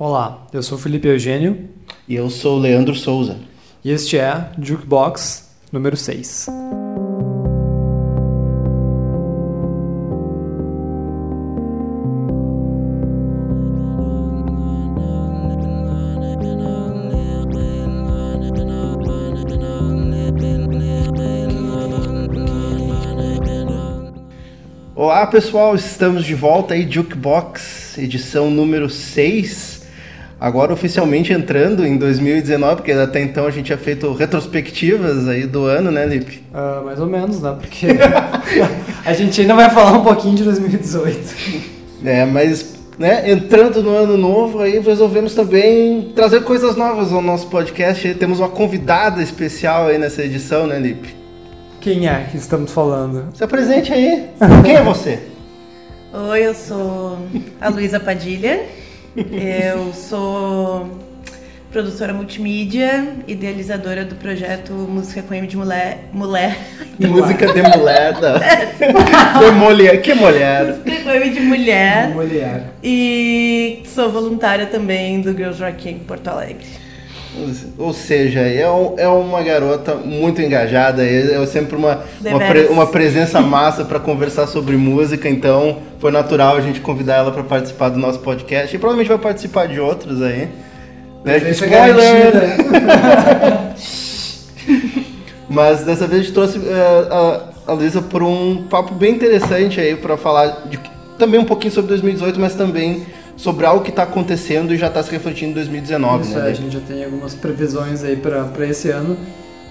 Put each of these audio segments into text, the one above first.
Olá, eu sou Felipe Eugênio. E eu sou Leandro Souza. E este é Jukebox número 6. Olá pessoal, estamos de volta aí, Jukebox, edição número 6 agora oficialmente entrando em 2019, porque até então a gente tinha feito retrospectivas aí do ano, né, Lipe? Uh, mais ou menos, né? Porque a gente ainda vai falar um pouquinho de 2018. É, mas né, entrando no ano novo, aí resolvemos também trazer coisas novas ao nosso podcast. Aí temos uma convidada especial aí nessa edição, né, Lipe? Quem é que estamos falando? Se apresente aí. Quem é você? Oi, eu sou a Luísa Padilha. Eu sou produtora multimídia, idealizadora do projeto Música com M de Mulher. mulher. Música de mulher, de mulher, que mulher? Música com M de mulher. Mulher. E sou voluntária também do Girls Rock em Porto Alegre. Ou seja, é, é uma garota muito engajada, é sempre uma, uma, pre, uma, presença massa para conversar sobre música, então foi natural a gente convidar ela para participar do nosso podcast e provavelmente vai participar de outros aí. Né? Spoiler! Mas dessa vez a gente trouxe uh, a, a Luísa por um papo bem interessante aí para falar de, também um pouquinho sobre 2018, mas também sobre algo que está acontecendo e já está se refletindo em 2019. Isso, né? É, a gente já tem algumas previsões aí para esse ano.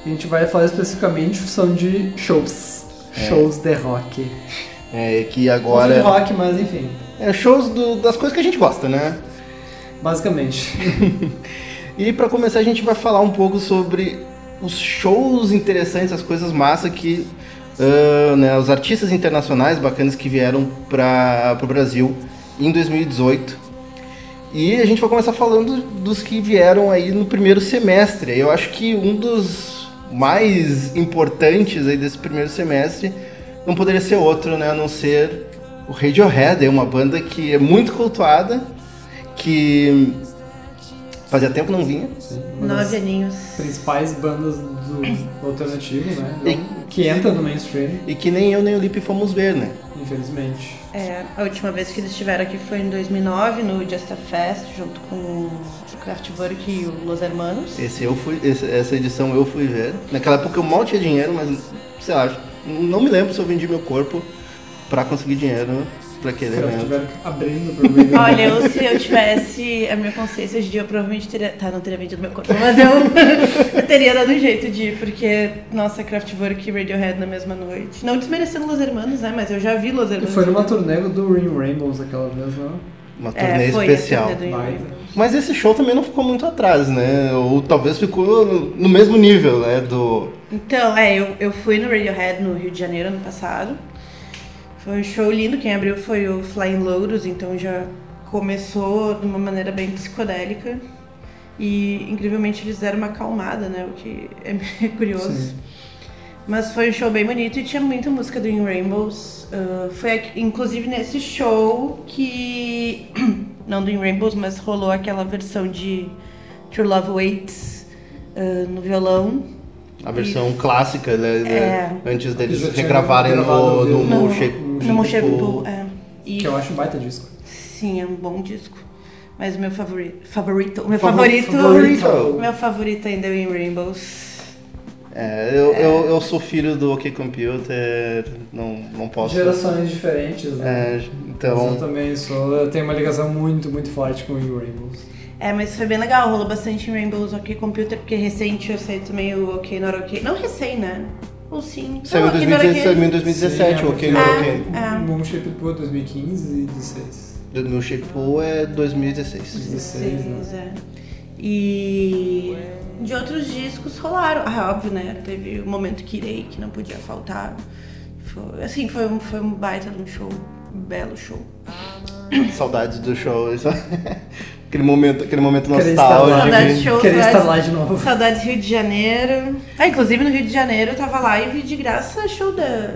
A gente vai falar especificamente são de shows. É. Shows de rock. É, que agora. Não de rock, mas enfim. É shows do, das coisas que a gente gosta, né? Basicamente. e para começar, a gente vai falar um pouco sobre os shows interessantes, as coisas massa que. Uh, né, os artistas internacionais bacanas que vieram para o Brasil em 2018. E a gente vai começar falando dos que vieram aí no primeiro semestre. Eu acho que um dos mais importantes aí desse primeiro semestre não poderia ser outro, né, a não ser o Radiohead, é uma banda que é muito cultuada, que fazia tempo não vinha. Nove aninhos. Principais bandas do alternativo, né? E, que entra no mainstream. E que nem eu nem o Lipe fomos ver, né? Infelizmente. É, a última vez que eles estiveram aqui foi em 2009, no Just a Fest, junto com o Kraftwerk e o Los Hermanos. Esse eu fui, esse, essa edição eu fui ver. Naquela época eu mal tinha dinheiro, mas, sei lá, não me lembro se eu vendi meu corpo pra conseguir dinheiro pra evento. abrindo Olha, eu, se eu tivesse a minha consciência hoje em dia, eu provavelmente teria. Tá, não teria vendido meu corpo, mas eu, eu teria dado um jeito de ir, porque, nossa, Kraftwerk e Radiohead na mesma noite. Não desmerecendo Los Hermanos, né? Mas eu já vi Los Hermanos. E foi numa turnê do Ring Rainbows aquela vez, não? Uma turnê é, especial. Mas esse show também não ficou muito atrás, né? Ou talvez ficou no mesmo nível, né? Do... Então, é, eu, eu fui no Radiohead no Rio de Janeiro ano passado. Foi um show lindo, quem abriu foi o Flying Lotus, então já começou de uma maneira bem psicodélica. E incrivelmente eles deram uma acalmada, né? O que é curioso. Sim. Mas foi um show bem bonito e tinha muita música do In Rainbows. Uh, foi aqui, inclusive nesse show que. Não do In Rainbows, mas rolou aquela versão de True Love Waits uh, no violão. A versão e, clássica, né? É, antes deles regravarem no, no, no, no Shape no People, é. E, que eu acho um baita disco. Sim, é um bom disco. Mas o meu favorito. Favorito. O meu favorito. favorito. Meu favorito ainda é o In Rainbows. É, eu, é. Eu, eu sou filho do OK Computer, não, não posso. Gerações diferentes, né? É, então. Mas eu também sou. Eu tenho uma ligação muito, muito forte com o In Rainbows. É, mas foi bem legal, rolou bastante em Rainbows OK Computer, porque recente eu sei também o OK Not OK. Não recém, né? Ou sim. Saiu em 2017, o OK, não OK. É. Moon Shape Pool 2015 e 2016. Moon Shape Pool é 2016. 2016, né? é. E de outros discos rolaram. Ah, óbvio, né? Teve o momento que irei, que não podia faltar. Foi, assim, foi um, foi um baita de um show. Um belo show. Saudades do show. Aquele momento, aquele momento nostálgico. Saudades show, Queria estar lá de novo. Saudades Rio de Janeiro. Ah, inclusive no Rio de Janeiro tava live de graça show da,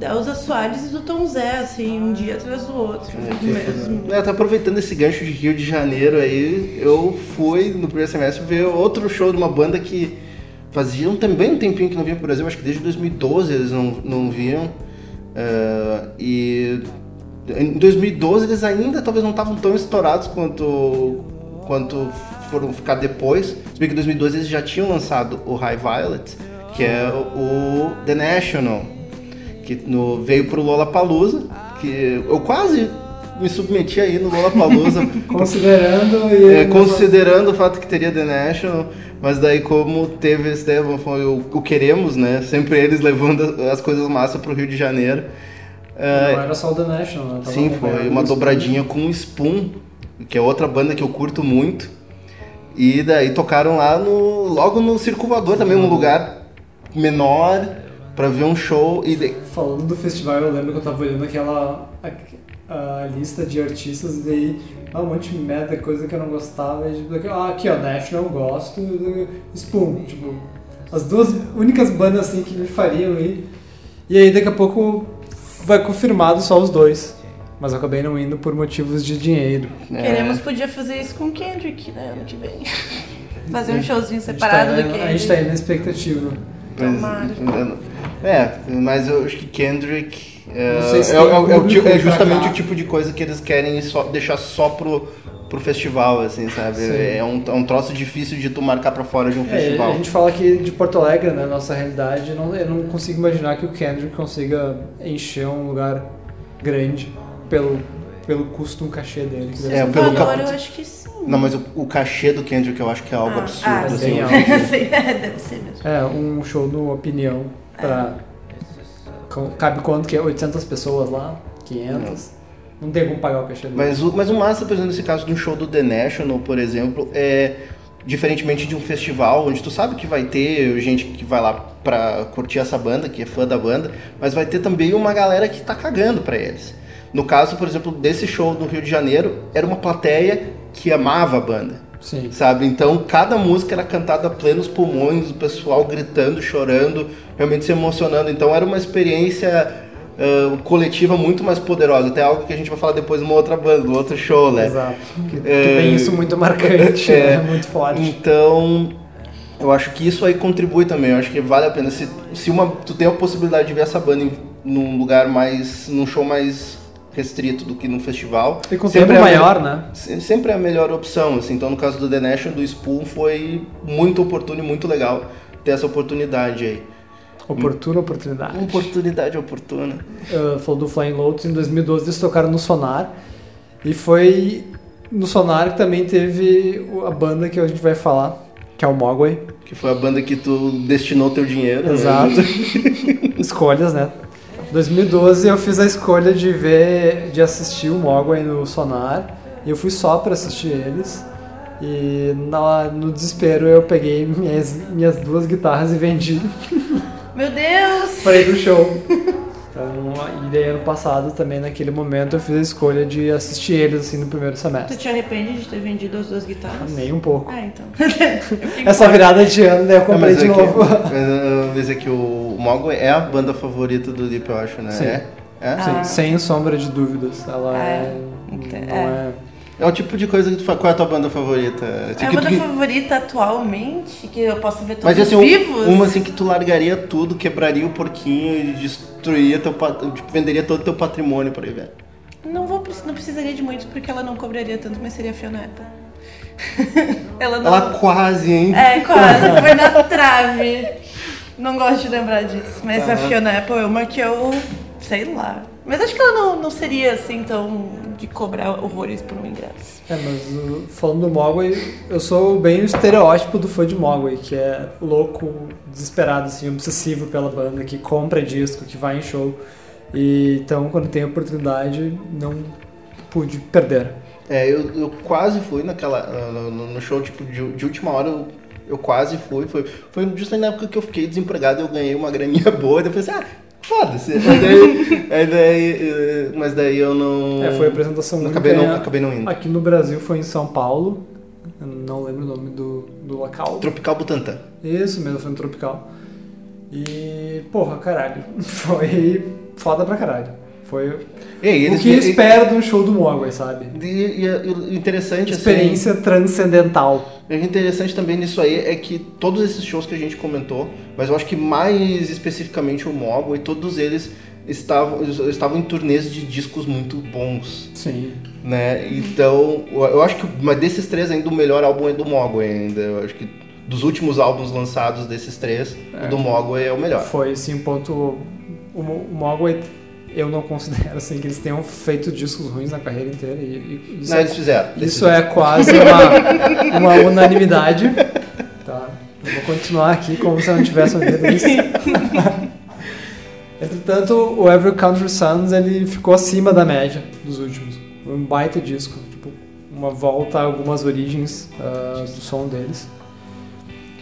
Elza Soares e do Tom Zé, assim, um dia atrás do outro. mesmo. É, tô aproveitando esse gancho de Rio de Janeiro aí, eu fui no primeiro semestre ver outro show de uma banda que faziam também um tempinho que não vinha pro Brasil, acho que desde 2012 eles não, não vinham. Uh, e em 2012 eles ainda talvez não estavam tão estourados quanto, quanto foram ficar depois. Se bem que em 2012 eles já tinham lançado o High Violet, que é o The National, que no, veio pro Lollapalooza, que eu quase me submeti aí no Lollapalooza. considerando e... é, considerando o fato que teria The National, mas daí como teve esse foi o, o Queremos, né? Sempre eles levando as coisas massa pro Rio de Janeiro. Não uh, era só o The National, né? Sim, foi uma dobradinha com o Spoon, que é outra banda que eu curto muito. E daí tocaram lá no logo no Circulador também, um lugar menor para ver um show e daí... falando do festival, eu lembro que eu tava olhando aquela a, a lista de artistas e daí ah, um monte de merda, coisa que eu não gostava, e, tipo, ah, aqui ó, National eu gosto, Spoon, tipo, as duas únicas bandas assim que me fariam ir. E aí daqui a pouco vai confirmado só os dois. Mas eu acabei não indo por motivos de dinheiro. É. Queremos podia fazer isso com Kendrick, né, ano que vem. Fazer um showzinho separado tá, do Kendrick. A gente tá aí na expectativa. Tomara. É, mas eu acho que Kendrick é, se é, é, é, justamente o tipo de coisa que eles querem só, deixar só pro, pro festival, assim, sabe? É um, é um troço difícil de tu marcar pra fora de um festival. A gente fala aqui de Porto Alegre, né? Nossa realidade, não, eu não consigo imaginar que o Kendrick consiga encher um lugar grande pelo, pelo custo, um cachê dele. Que é, pelo valor, cap... eu acho que sim. Não, mas o, o, cachê do Kendrick eu acho que é algo ah, absurdo. Ah, assim, sim, é, deve ser mesmo. É, um show no Opinião pra... Cabe quanto que é? 800 pessoas lá? 500? Não. Não tem como pagar o cachê dele. Mas o, mas o massa, por exemplo, nesse caso de um show do The National, por exemplo, é diferentemente de um festival onde tu sabe que vai ter gente que vai lá pra curtir essa banda, que é fã da banda, mas vai ter também uma galera que tá cagando pra eles. No caso, por exemplo, desse show no Rio de Janeiro, era uma plateia que amava a banda. Sim. Sabe? Então, cada música era cantada a plenos pulmões, o pessoal gritando, chorando, realmente se emocionando. Então, era uma experiência uh, coletiva muito mais poderosa. Até algo que a gente vai falar depois numa outra banda, num outro show, né? Exato. Que, uh, tem isso muito marcante, é, né? muito forte. Então, eu acho que isso aí contribui também. Eu acho que vale a pena. Se, se uma, tu tem a possibilidade de ver essa banda em, num lugar mais. num show mais restrito do que no festival. E com sempre tempo é maior, a, né? Sempre é a melhor opção, assim. Então, no caso do The Nation, do Spoon, foi muito oportuno e muito legal ter essa oportunidade aí. Oportuna oportunidade. Oportunidade oportuna. Uh, falou do Flying Lotus, em 2012 eles tocaram no Sonar. E foi no Sonar que também teve a banda que a gente vai falar, que é o Mogwai. Que foi a banda que tu destinou teu dinheiro. Exato. Né? Escolhas, né? 2012 eu fiz a escolha de ver, de assistir o Mogwai no Sonar. E eu fui só para assistir eles. E na, no desespero eu peguei minhas, minhas duas guitarras e vendi. Meu Deus! Para ir pro show. Então, e daí ano passado também, naquele momento, eu fiz a escolha de assistir eles assim no primeiro semestre. Tu te arrepende de ter vendido as duas guitarras? Nem um pouco. Ah, então. Essa virada de ano, daí eu comprei de é novo. Que, mas dizer que o Mogwai é a banda favorita do Deep, eu acho, né? Sim. É? é? Ah. Sem sombra de dúvidas. Ela é. é não é. É o tipo de coisa que tu faz. Qual é a tua banda favorita? Tipo, a banda tu... favorita atualmente, que eu posso ver todos Mas, assim, vivos? Uma assim que tu largaria tudo, quebraria o porquinho e destruiria teu tipo, venderia todo o teu patrimônio por aí, velho. Não vou não precisaria de muito porque ela não cobraria tanto, mas seria a Fiona ela não... Ela quase, hein? É, quase. Foi na trave. Não gosto de lembrar disso. Mas a Fiona Apple é uma que eu. sei lá. Mas acho que ela não, não seria assim tão de cobrar horrores por um ingresso. É, mas uh, falando do Mogwai, eu sou bem o estereótipo do fã de Mogwai, que é louco, desesperado, assim, obsessivo pela banda, que compra disco, que vai em show. E então, quando tem oportunidade, não pude perder. É, eu, eu quase fui naquela no, no show tipo de, de última hora. Eu, eu quase fui, foi, foi justamente na época que eu fiquei desempregado, eu ganhei uma graninha boa, e eu falei assim, ah, foda-se. daí, daí, eh, mas daí eu não. É, foi a apresentação não, acabei, não, acabei não indo. Aqui no Brasil foi em São Paulo. Eu não lembro o nome do, do local. Tropical Butantã. Isso mesmo, foi no Tropical. E, porra, caralho. Foi foda pra caralho. Foi E aí, o eles que eu espero de um show do Mogwai, sabe? E, e- o interessante Experiência transcendental. assim, o interessante também nisso aí é que todos esses shows que a gente comentou, mas eu acho que mais especificamente o Mogwai, todos eles estavam, estavam em turnês de discos muito bons. Sim. né? Então, eu acho que mas desses três ainda o melhor álbum é do Mogwai ainda. Eu acho que dos últimos álbuns lançados desses três, É. o do Mogwai é o melhor. Foi sim um ponto. O Mogwai, eu não considero assim que eles tenham feito discos ruins na carreira inteira. E, e isso, Não, é, eles fizeram. eles isso é quase uma, uma unanimidade. Tá. Eu vou continuar aqui como se eu não tivesse ouvido isso. Entretanto, o Every Country Sons ele ficou acima da média dos últimos. Um baita disco, tipo, uma volta a algumas origens ah, do som deles.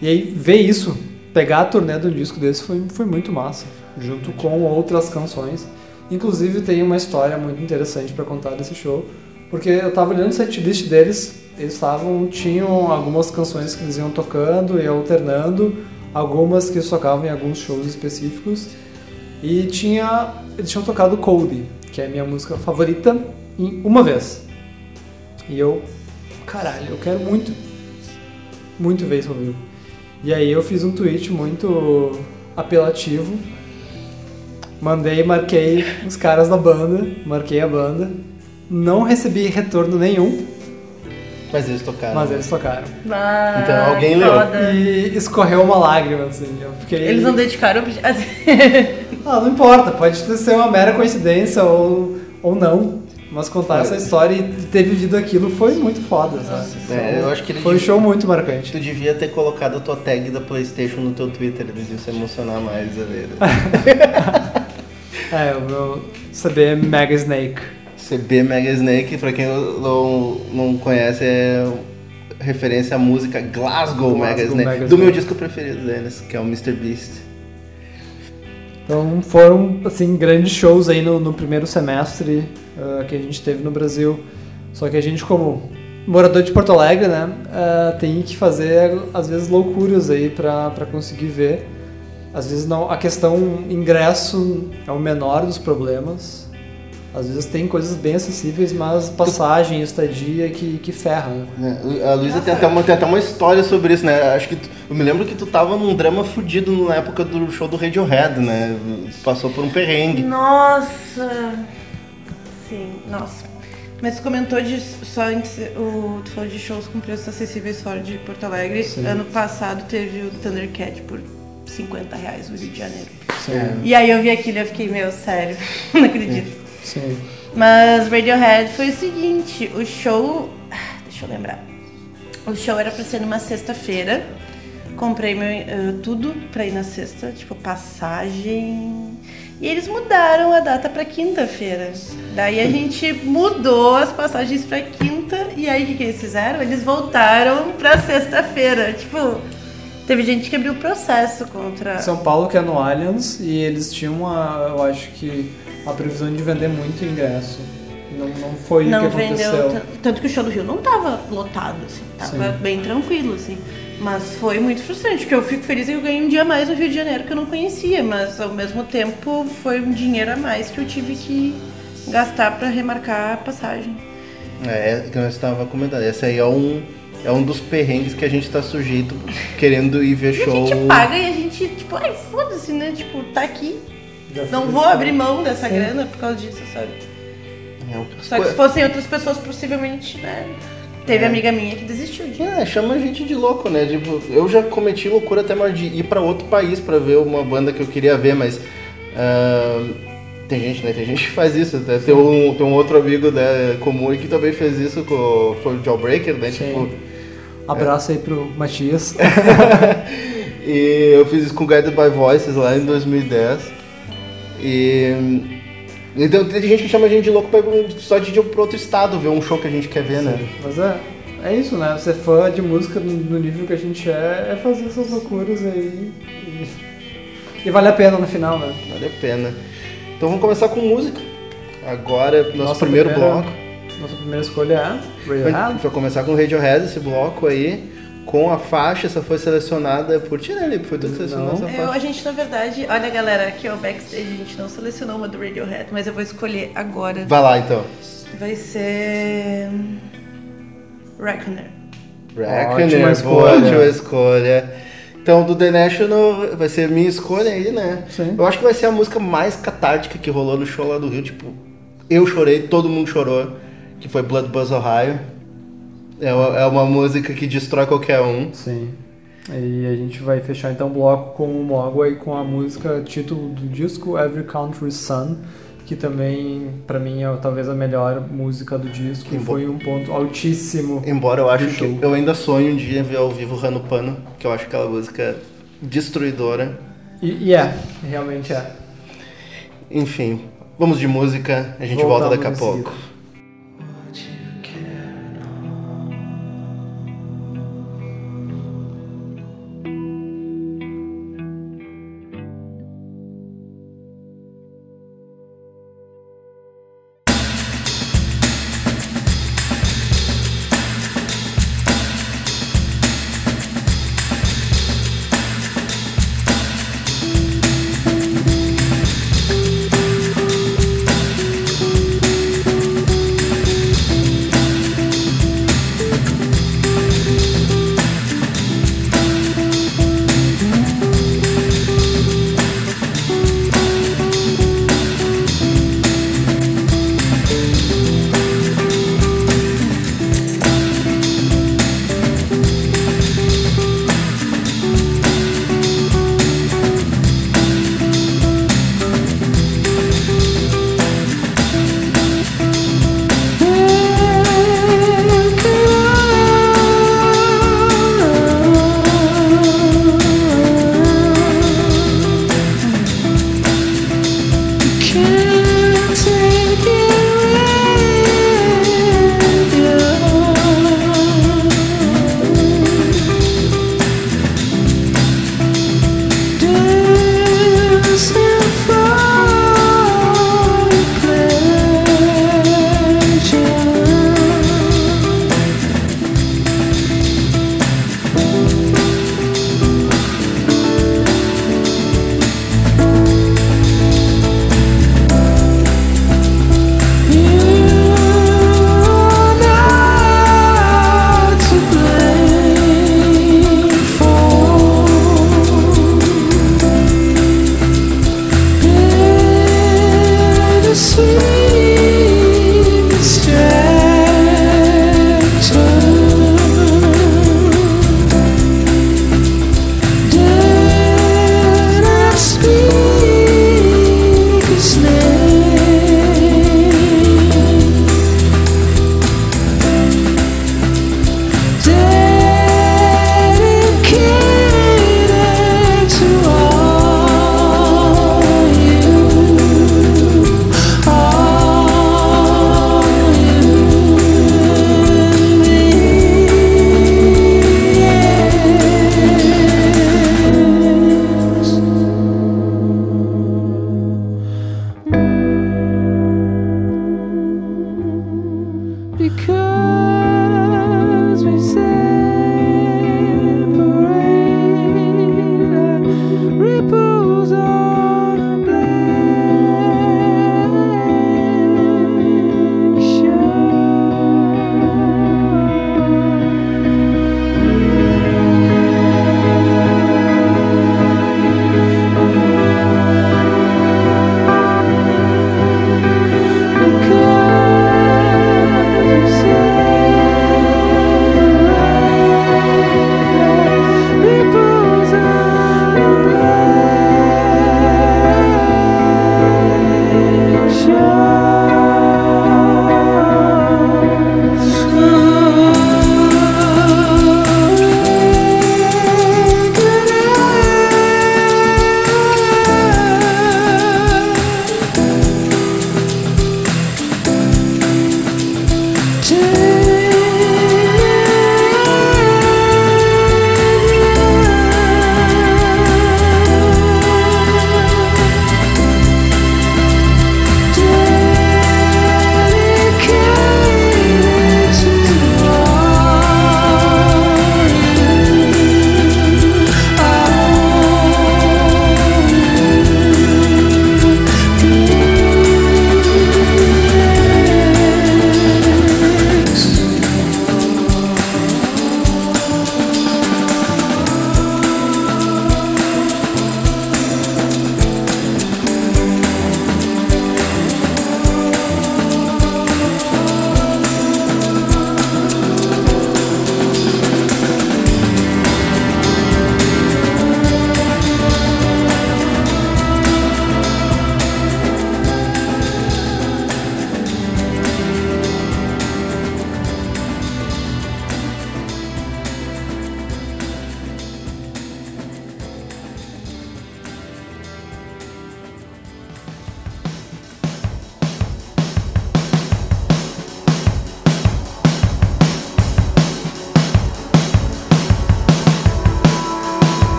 E aí ver isso, pegar a turnê um disco desse foi, foi muito massa, junto com outras canções. Inclusive tem uma história muito interessante para contar desse show, porque eu tava olhando o setlist deles, eles estavam tinham algumas canções que eles iam tocando e alternando, algumas que tocavam em alguns shows específicos. E tinha. Eles tinham tocado Cold, que é a minha música favorita, em uma vez. E eu. Caralho, eu quero muito. Muito ver isso ao vivo. E aí eu fiz um tweet muito apelativo. Mandei, marquei os caras da banda, marquei a banda. Não recebi retorno nenhum, Mas eles tocaram. mas eles tocaram. Ah, Então alguém leu. foda. E escorreu uma lágrima, assim. Eu fiquei. Eles não dedicaram. Ah, não importa, pode ser uma mera coincidência ou, ou não. Mas contar É. essa história e ter vivido aquilo foi muito foda, sabe? É, eu acho que ele Foi um show muito marcante. Tu devia ter colocado a tua tag da Playstation no teu Twitter, eles iam se emocionar mais a ver. É, o meu CB Mega Snake. CB Mega Snake, pra quem não, não conhece, é referência à música Glasgow, Glasgow Mega Snake, Mega do meu Snake. disco preferido deles, que é o Mr. Beast. Então foram, assim, grandes shows aí no, no primeiro semestre ah, que a gente teve no Brasil. Só que a gente, como morador de Porto Alegre, né, ah, tem que fazer, às vezes, loucuras aí pra, pra conseguir ver. Às vezes não, a questão ingresso é o menor dos problemas. Às vezes tem coisas bem acessíveis, mas passagem, estadia que, que ferra, né? Né, A Luísa tem até, uma, tem até uma história sobre isso, né? Acho que tu- eu me lembro que tu tava num drama fudido na época do show do Radiohead, né? Passou por um perrengue. Nossa! Sim, nossa. Mas tu comentou de só se- o, tu falou de shows com preços acessíveis fora de Porto Alegre. Sim. Ano passado teve o Thundercat por 50 reais no Rio de Janeiro. Sim. E aí eu vi aquilo e eu fiquei, meu, sério, não acredito. Sim. Mas Radiohead foi o seguinte, o show. Deixa eu lembrar. O show era pra ser numa sexta-feira. Comprei meu, eh, tudo pra ir na sexta, tipo passagem. E eles mudaram a data pra quinta-feira. Daí a gente mudou as passagens pra quinta. E aí o que, que eles fizeram? Eles voltaram pra sexta-feira. Tipo, teve gente que abriu processo contra. São Paulo que é no Allianz e eles tinham a, eu acho que a previsão de vender muito ingresso. Não, não foi não o que aconteceu. tanto que o show do Rio não tava lotado assim tava Sim. bem tranquilo assim mas foi muito frustrante porque eu fico feliz que eu ganhei um dia a mais no Rio de Janeiro que eu não conhecia mas ao mesmo tempo foi um dinheiro a mais que eu tive que gastar pra remarcar a passagem É, que nós estava comentando. Esse aí é um, é um dos perrengues que a gente tá sujeito querendo ir ver e a show. gente paga e a gente tipo ai foda-se né tipo tá aqui Já não vou assim. abrir mão dessa Sim. grana por causa disso sabe É, só que se fossem outras pessoas possivelmente né teve É. amiga minha que desistiu de É, chama a gente de louco, né? Tipo, eu já cometi loucura até mais de ir pra outro país pra ver uma banda que eu queria ver, mas. ah, tem gente, né? Tem gente que faz isso. Até tem um, tem um outro amigo né, comum que também fez isso com foi o Jawbreaker, né? Sim. Tipo, Abraço aí pro Matias. e eu fiz isso com Guided by Voices lá em 2010. E. Então tem gente que chama a gente de louco pra ir só de ir pra outro estado ver um show que a gente quer ver, né? Mas é, é isso, né? Ser fã de música no no nível que a gente é, é fazer essas loucuras aí. E, e vale a pena no final, né? Vale a pena. Então vamos começar com música. Agora, nosso Nossa primeiro primeira- bloco. Nossa primeira escolha é A Radiohead. gente vai começar com o Radiohead, esse bloco aí, com a faixa, essa foi selecionada por ti, né, Lipe? Foi tu que selecionou Não. essa Eu, faixa? a gente, na verdade, olha galera, aqui ó, o backstage, a gente não selecionou uma do Radiohead, mas eu vou escolher agora. Vai lá, então. Vai ser. Reckoner. Reckoner, Ótima boa, escolha. ótima escolha. Então, do The National vai ser minha escolha aí, né? Sim. Eu acho que vai ser a música mais catártica que rolou no show lá do Rio. Tipo, eu chorei, todo mundo chorou, que foi Blood Buzz Ohio. É uma, é uma música que destrói qualquer um. Sim. E a gente vai fechar então o bloco com o Mogwai com a música título do disco Every Country Sun, que também pra mim é talvez a melhor música do disco. Que Foi um ponto altíssimo. Embora eu acho que show. eu ainda sonho um dia ver ao vivo Rano Pano, que eu acho aquela música destruidora. E, e é, realmente é. Enfim, vamos de música, a gente volta Voltamos daqui a pouco.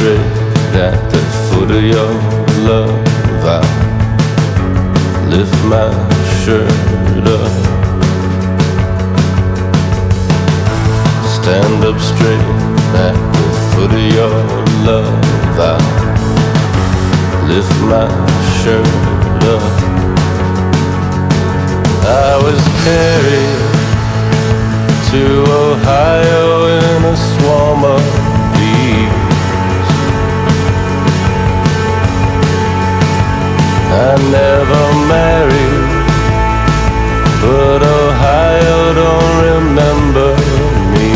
Straight at the foot of your love. I lift my shirt up. Stand up straight at the foot of your love. I lift my shirt up. I was carried to Ohio never married, but Ohio don't remember me.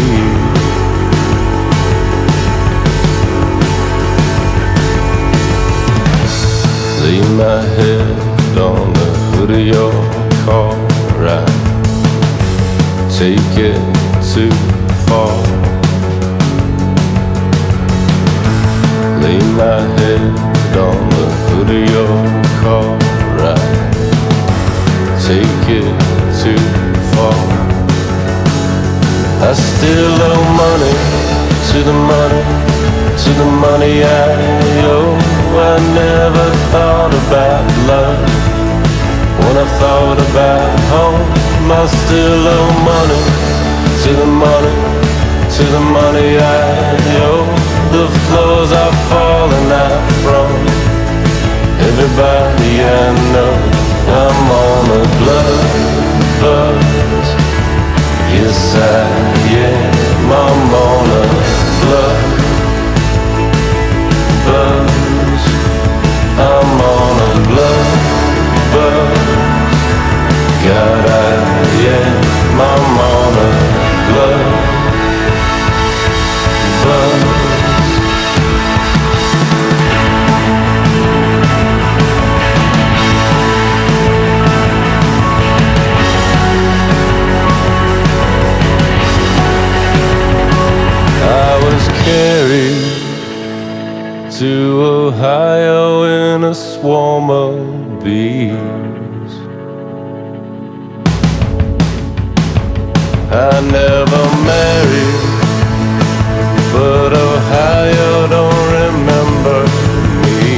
Lay my head on the hood of your car. I take it too far. Lay my head on the hood of your car. I take it too far. I still owe money to the money, to the money I owe. I never thought about love when I thought about home. I still owe money to the money, to the money I owe. The floors are falling out from everybody I know. I'm on a blood buzz. Yes, I am. I'm on a blood buzz. I'm on a blood buzz. God, I am. I'm on a blood to Ohio in a swarm of bees. I never married, but Ohio don't remember me.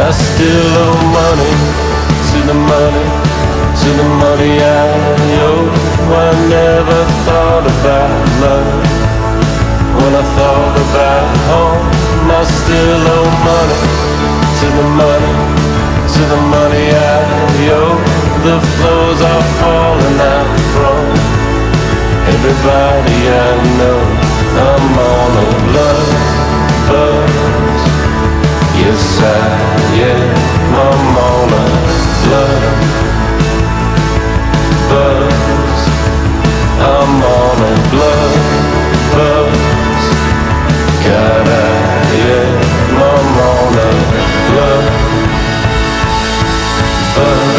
I still owe money to the money, to the money I owe. I never thought about love when I thought about home. I still owe money to the money, to the money I owe. The floors are falling out from everybody I know. I'm on a blood buzz. Yes, I am. I'm on a blood buzz. I'm on a blood. God, I am. I'm on a blood buzz.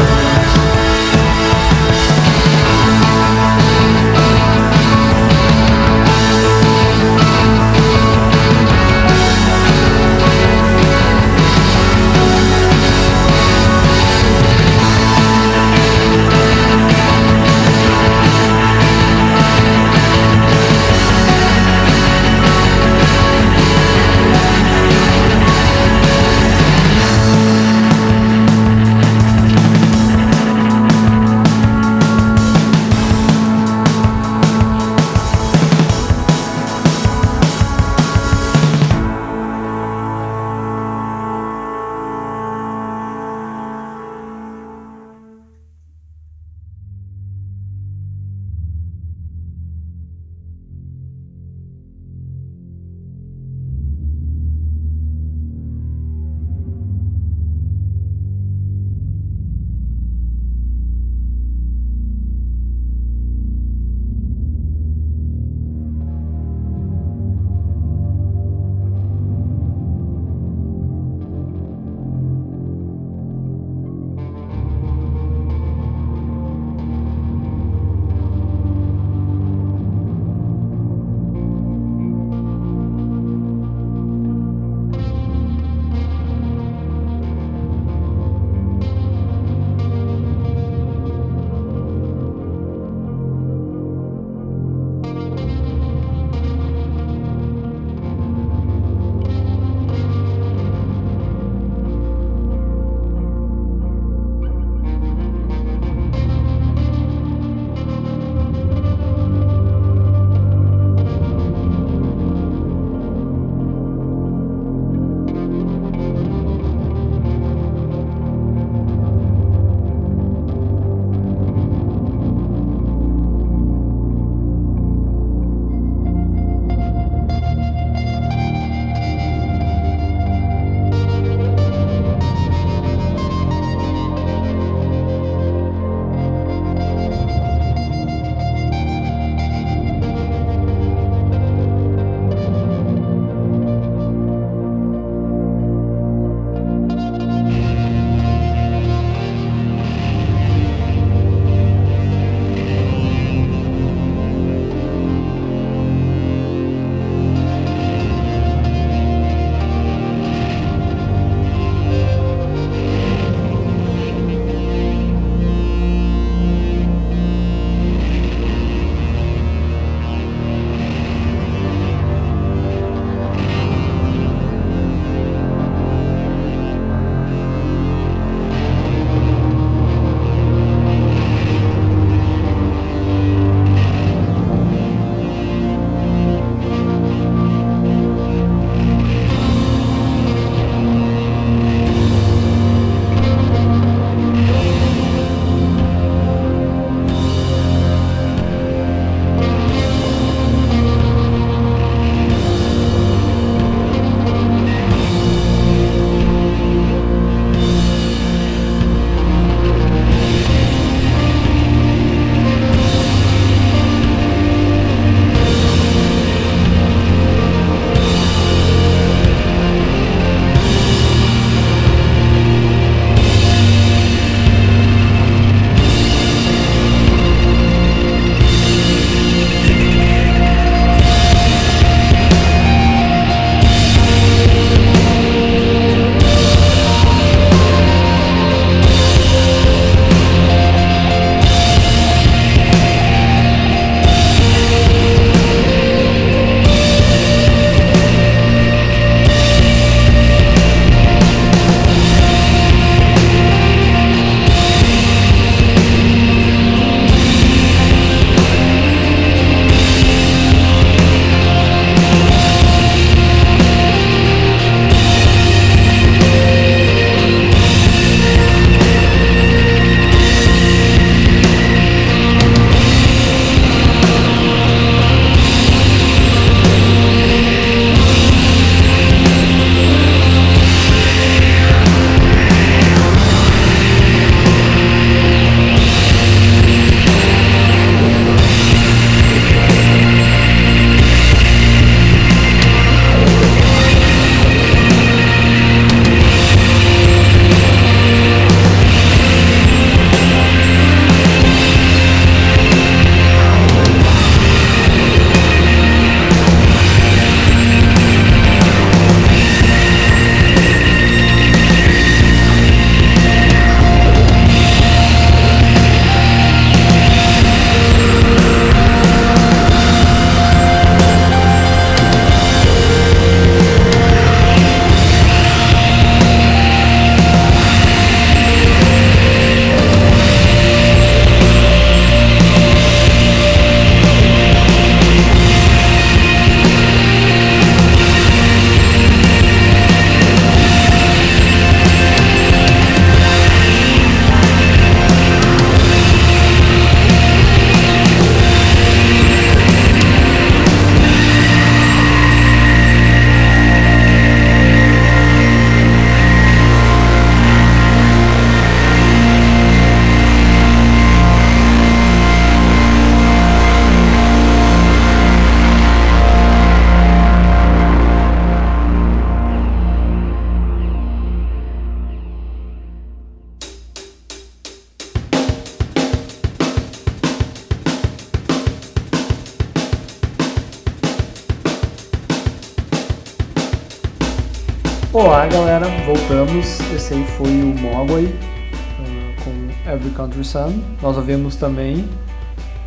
Olá galera, voltamos. Esse aí foi o Mogwai uh, com Every Country Sun. Nós ouvimos também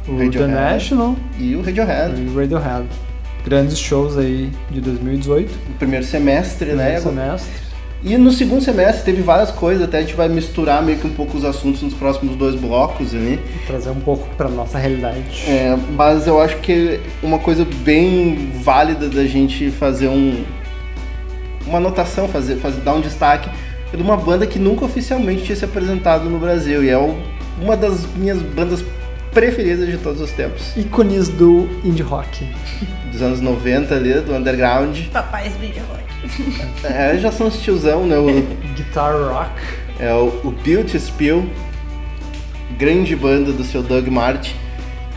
o The Radiohead. National E o Radiohead. e o Radiohead. Grandes shows aí de 2018, No primeiro semestre, né? primeiro semestre. E no segundo semestre teve várias coisas, até a gente vai misturar meio que um pouco os assuntos nos próximos dois blocos ali. Trazer um pouco pra nossa realidade. É, mas eu acho que uma coisa bem válida da gente fazer um uma anotação, fazer, fazer dar um destaque de uma banda que nunca oficialmente tinha se apresentado no Brasil e é o- uma das minhas bandas preferidas de todos os tempos, Ícones do indie rock. dos anos 90 ali, do underground. Papais Video Rock. É, já são os tiozão, né? O, Guitar rock. É o, o Beauty Spill, grande banda do seu Doug Martin,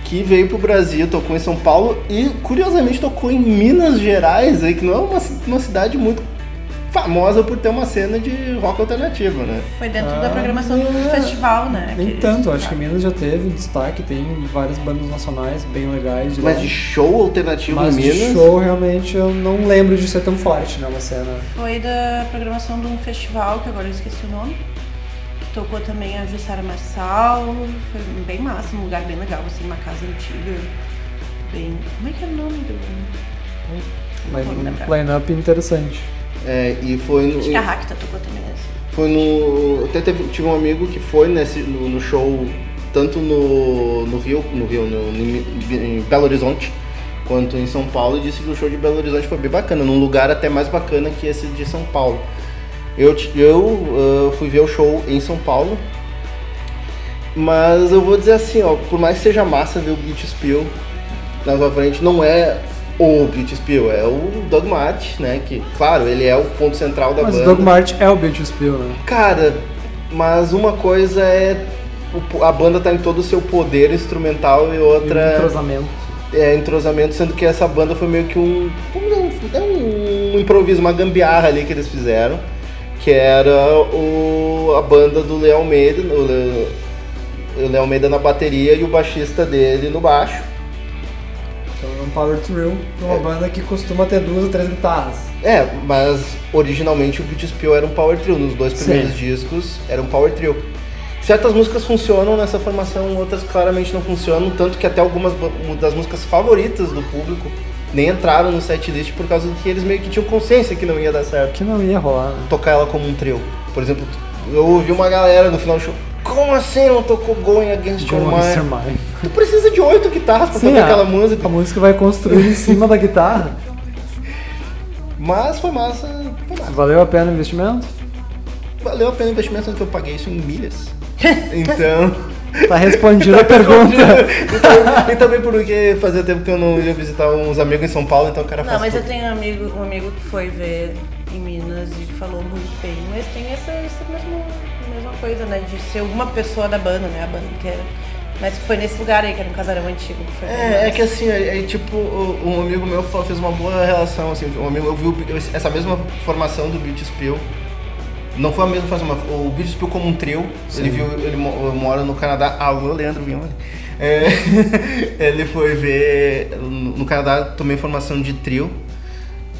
que veio pro Brasil, tocou em São Paulo e curiosamente tocou em Minas Gerais, aí, que não é uma, uma cidade muito famosa por ter uma cena de rock alternativo, né? Foi dentro Ah, da programação do é. festival, né? Nem tanto, acho que festival. Minas já teve destaque, tem várias bandas nacionais bem legais de lá. Mas de show alternativo Mas em de Minas. show realmente eu não lembro de ser tão forte, né? Uma cena. Foi da programação de um festival, que agora eu esqueci o nome. Que tocou também a Jussara Marçal. Foi bem massa, um lugar bem legal, assim, uma casa antiga. Bem. Como é que é o nome do. Line-up interessante. É, e foi no. Acho que a Racta tocou também assim. Foi no. Até teve, tive um amigo que foi nesse, no, no show, tanto no, no Rio, no Rio, no, no- em Belo Horizonte, quanto em São Paulo, e disse que o show de Belo Horizonte foi bem bacana, num lugar até mais bacana que esse de São Paulo. Eu, eu ah, fui ver o show em São Paulo, mas eu vou dizer assim, ó, por mais que seja massa ver o Beat Spill na sua frente, não é o Beat Spill, é o Doug Martin, né? Que, claro, ele é o ponto central da Mas o banda. Doug Martin é o Beat Spill, né? Cara, mas uma coisa é o- a banda tá em todo o seu poder instrumental e E o outra entrosamento. é entrosamento, sendo que essa banda foi meio que um, dizer, um, é um improviso, uma gambiarra ali que eles fizeram, que era o, a banda do Léo Almeida, o o Léo Almeida na bateria e o baixista dele no baixo. Um power trio de uma É. banda que costuma ter duas ou três guitarras. É, mas originalmente o Beat Spill era um power trio, nos dois primeiros Sim. discos era um power trio. Certas músicas funcionam nessa formação, outras claramente não funcionam, tanto que até algumas das músicas favoritas do público nem entraram no setlist por causa que eles meio que tinham consciência que não ia dar certo Que não ia rolar, né? tocar ela como um trio. Por exemplo, eu ouvi uma galera no final do show, como assim não tocou Going Against Your Mind? Tu precisa de oito guitarras pra Sim, tocar a- aquela música. A música vai construir em cima da guitarra. Mas foi massa, foi massa. Valeu a pena o investimento? Valeu a pena o investimento, que eu paguei isso em milhas. Então. Tá respondida a pergunta. e também porque fazia tempo que eu não ia visitar uns amigos em São Paulo, então o cara Não, mas eu tudo. tenho um amigo, um amigo que foi ver em Minas e falou muito bem. Mas tem essa, essa mesma coisa, né? De ser uma pessoa da banda, né? A banda inteira. Mas foi nesse lugar aí, que era um casarão antigo. Que foi É, é que assim, é, é tipo, um amigo meu fez uma boa relação, assim, um amigo, eu vi o- essa mesma formação do Beat Spill, não foi a mesma formação, o Beat Spill como um trio, ele viu, ele mo- mora no Canadá, alô, Leandro Vione, é, ele foi ver, no no Canadá tomei formação de trio,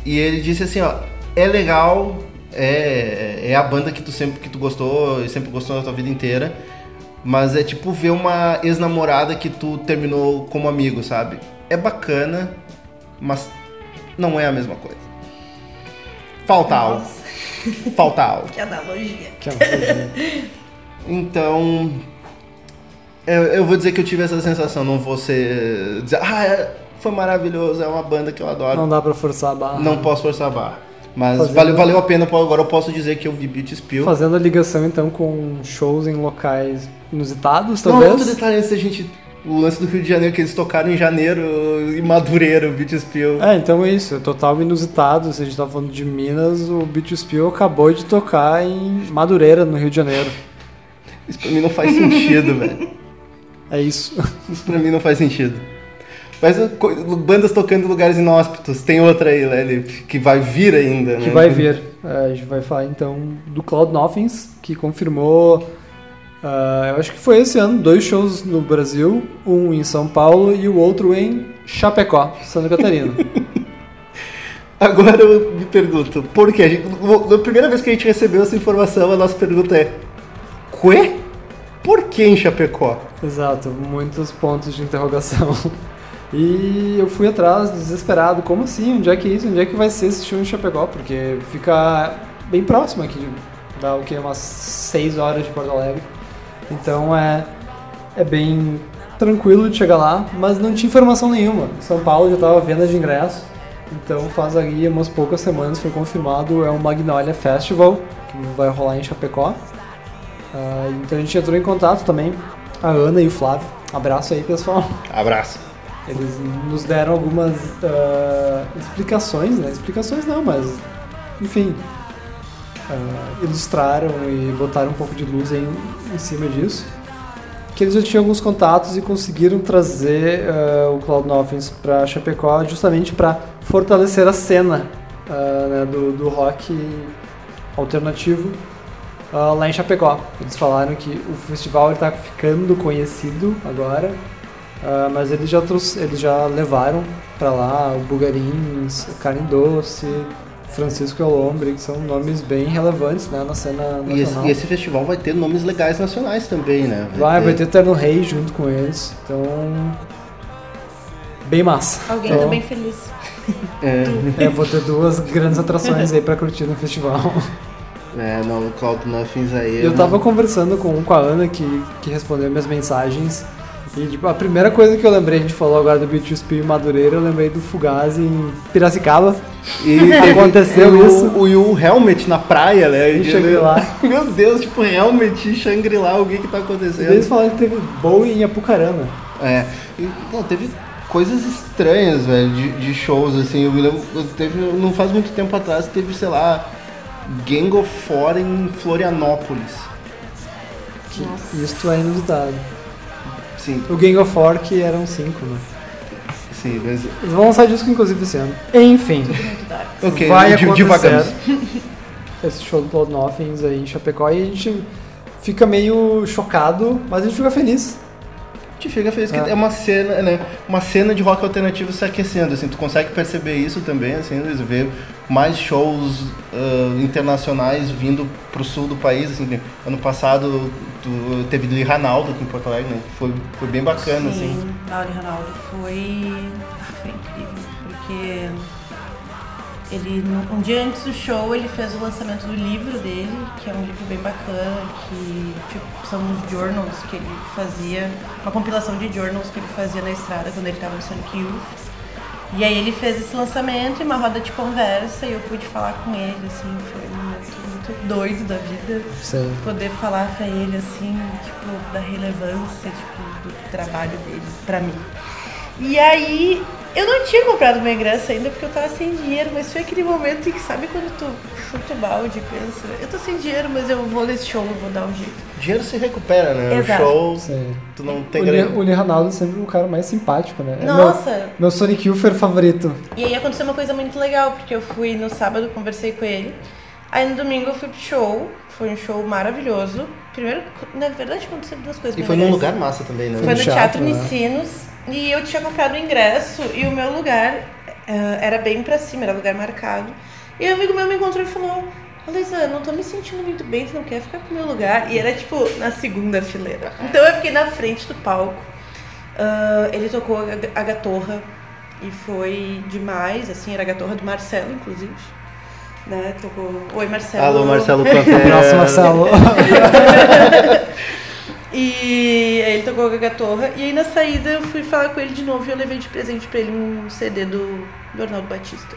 e ele disse assim, ó, é legal, é, é a banda que tu sempre que tu gostou e sempre gostou na tua vida inteira, mas é tipo ver uma ex-namorada que tu terminou como amigo, sabe? É bacana, mas não é a mesma coisa. Falta algo. Falta algo. que analogia. Que analogia. Então, eu, eu vou dizer que eu tive essa sensação, não vou ser dizer, ah, é- foi maravilhoso, é uma banda que eu adoro. Não dá pra forçar a barra. Não posso forçar a barra. Mas Fazendo- valeu, valeu a pena, agora eu posso dizer que eu vi Beat Spill. Fazendo a ligação então com shows em locais inusitados, Não, talvez. outro detalhe antes da gente. O lance do Rio de Janeiro, que eles tocaram em janeiro em Madureira, o Beat Spill. É, então é isso, é total inusitado. Se a gente tá falando de Minas, o Beat Spill acabou de tocar em Madureira, no Rio de Janeiro. Isso pra mim não faz sentido, velho. É isso. Isso pra mim não faz sentido. Mas uh, bandas tocando em lugares inóspitos, tem outra aí, Lely, que vai vir ainda, né? que vai vir. É, a gente vai falar então do Cloud Nothings, que confirmou, ah, eu acho que foi esse ano, dois shows no Brasil, um em São Paulo e o outro em Chapecó, Santa Catarina. Agora eu me pergunto, por quê? A gente- Na primeira vez que a gente recebeu essa informação, a nossa pergunta é: Quê? Por que em Chapecó? Exato, muitos pontos de interrogação. E eu fui atrás, desesperado, como assim? Onde é que é isso? Onde é que vai ser esse show em Chapecó? Porque fica bem próximo aqui, dá o que? Umas 6 horas de Porto Alegre. Então é, é bem tranquilo de chegar lá, mas não tinha informação nenhuma. São Paulo já estava venda de ingresso, então faz aí umas poucas semanas foi confirmado, é o Magnolia Festival, que vai rolar em Chapecó. Ah, então a gente entrou em contato também, a Ana e o Flávio. Abraço aí, pessoal. Abraço. Eles nos deram algumas ah, explicações, né? Explicações não, mas enfim, ah, ilustraram e botaram um pouco de luz em, em cima disso. Que eles já tinham alguns contatos e conseguiram trazer ah, o Cloud Nothings para Chapecó justamente para fortalecer a cena né, do, do rock alternativo lá em Chapecó. Eles falaram que o festival está ficando conhecido agora, ah, mas eles já, trouxe, eles já levaram para lá o Bugarins, Carne Doce, Francisco Elombre, que são nomes bem relevantes né, na cena E esse, nacional. e esse festival vai ter nomes legais nacionais também, né? Vai, vai ter Terno Rei junto com eles, então... Bem massa. Alguém então, tá bem feliz. É, É, vou ter duas grandes atrações aí pra curtir no festival. é, não, o Cloud Nothings aí. é Eu uma- tava conversando com, com a Ana que, que respondeu minhas mensagens. E tipo, a primeira coisa que eu lembrei, a gente falou agora do B2P em Madureira, eu lembrei do Fugazi em Piracicaba. E Aconteceu e o- isso. O, e o Helmet na praia, né? Em Shangri-La. Meu Deus, tipo, Helmet e Shangri-La, o que que tá acontecendo? eles falaram que teve Bowie em Apucarana. É, e, não, teve coisas estranhas, velho, de, de shows, assim, eu me lembro, teve, não faz muito tempo atrás, teve, sei lá, Gang of Four em Florianópolis. Que isto é inusitado. Sim, O Gang of Four que eram cinco, né? sim, mas... Vão lançar disco inclusive esse ano. Enfim. Ok, vai acontecer divagamos. esse show do Cloud Nothings aí em Chapecó e a gente fica meio chocado, mas a gente fica feliz. Te fica feliz que Ah. é uma cena, né? Uma cena de rock alternativo se aquecendo, assim, tu consegue perceber isso também, assim, Luiz, ver mais shows ah, internacionais vindo pro sul do país, assim, ano passado tu, teve Lee Ranaldo aqui em Porto Alegre, né? Foi, foi bem bacana, assim. Sim, Laura Ronaldo foi, foi incrível, porque ele, um dia antes do show, ele fez o lançamento do livro dele, que é um livro bem bacana, que tipo, são os journals que ele fazia, uma compilação de journals que ele fazia na estrada quando ele estava no Sonic Youth. E aí ele fez esse lançamento e uma roda de conversa e eu pude falar com ele, assim, foi momento muito doido da vida Sim. poder falar pra ele assim, tipo, da relevância, tipo, do trabalho dele pra mim. E aí, eu não tinha comprado meu ingresso ainda porque eu tava sem dinheiro, mas foi aquele momento em que sabe quando tu chuta o balde e pensa, eu tô sem dinheiro, mas eu vou nesse show, eu vou dar um jeito. Dinheiro se recupera, né? Exato. O show, Sim. tu não tem O Lee, grana. o Lee Ranaldo é sempre o cara mais simpático, né? É Nossa! Meu, meu Sonic Youth favorito. E aí aconteceu uma coisa muito legal, porque eu fui no sábado, conversei com ele. Aí no domingo eu fui pro show, foi um show maravilhoso. Primeiro, na verdade aconteceram duas coisas E foi num lugar massa também, né? Foi no no teatro, Teatro né? Unicinos e eu tinha comprado o ingresso e o meu lugar eh, era bem pra cima, era lugar marcado. E um amigo meu me encontrou e falou: Luísa, eu não tô me sentindo muito bem, tu não quer ficar pro meu lugar? E era tipo na segunda fileira. Então eu fiquei na frente do palco. Ah, ele tocou a, Gatorra e foi demais, assim, era a Gatorra do Marcelo, inclusive. Né? Tocou. Oi, Marcelo. Alô, Marcelo. Abraço, Marcelo. E aí ele tocou a Gatorra. E aí na saída eu fui falar com ele de novo e eu levei de presente pra ele um CD do, do Arnaldo Batista.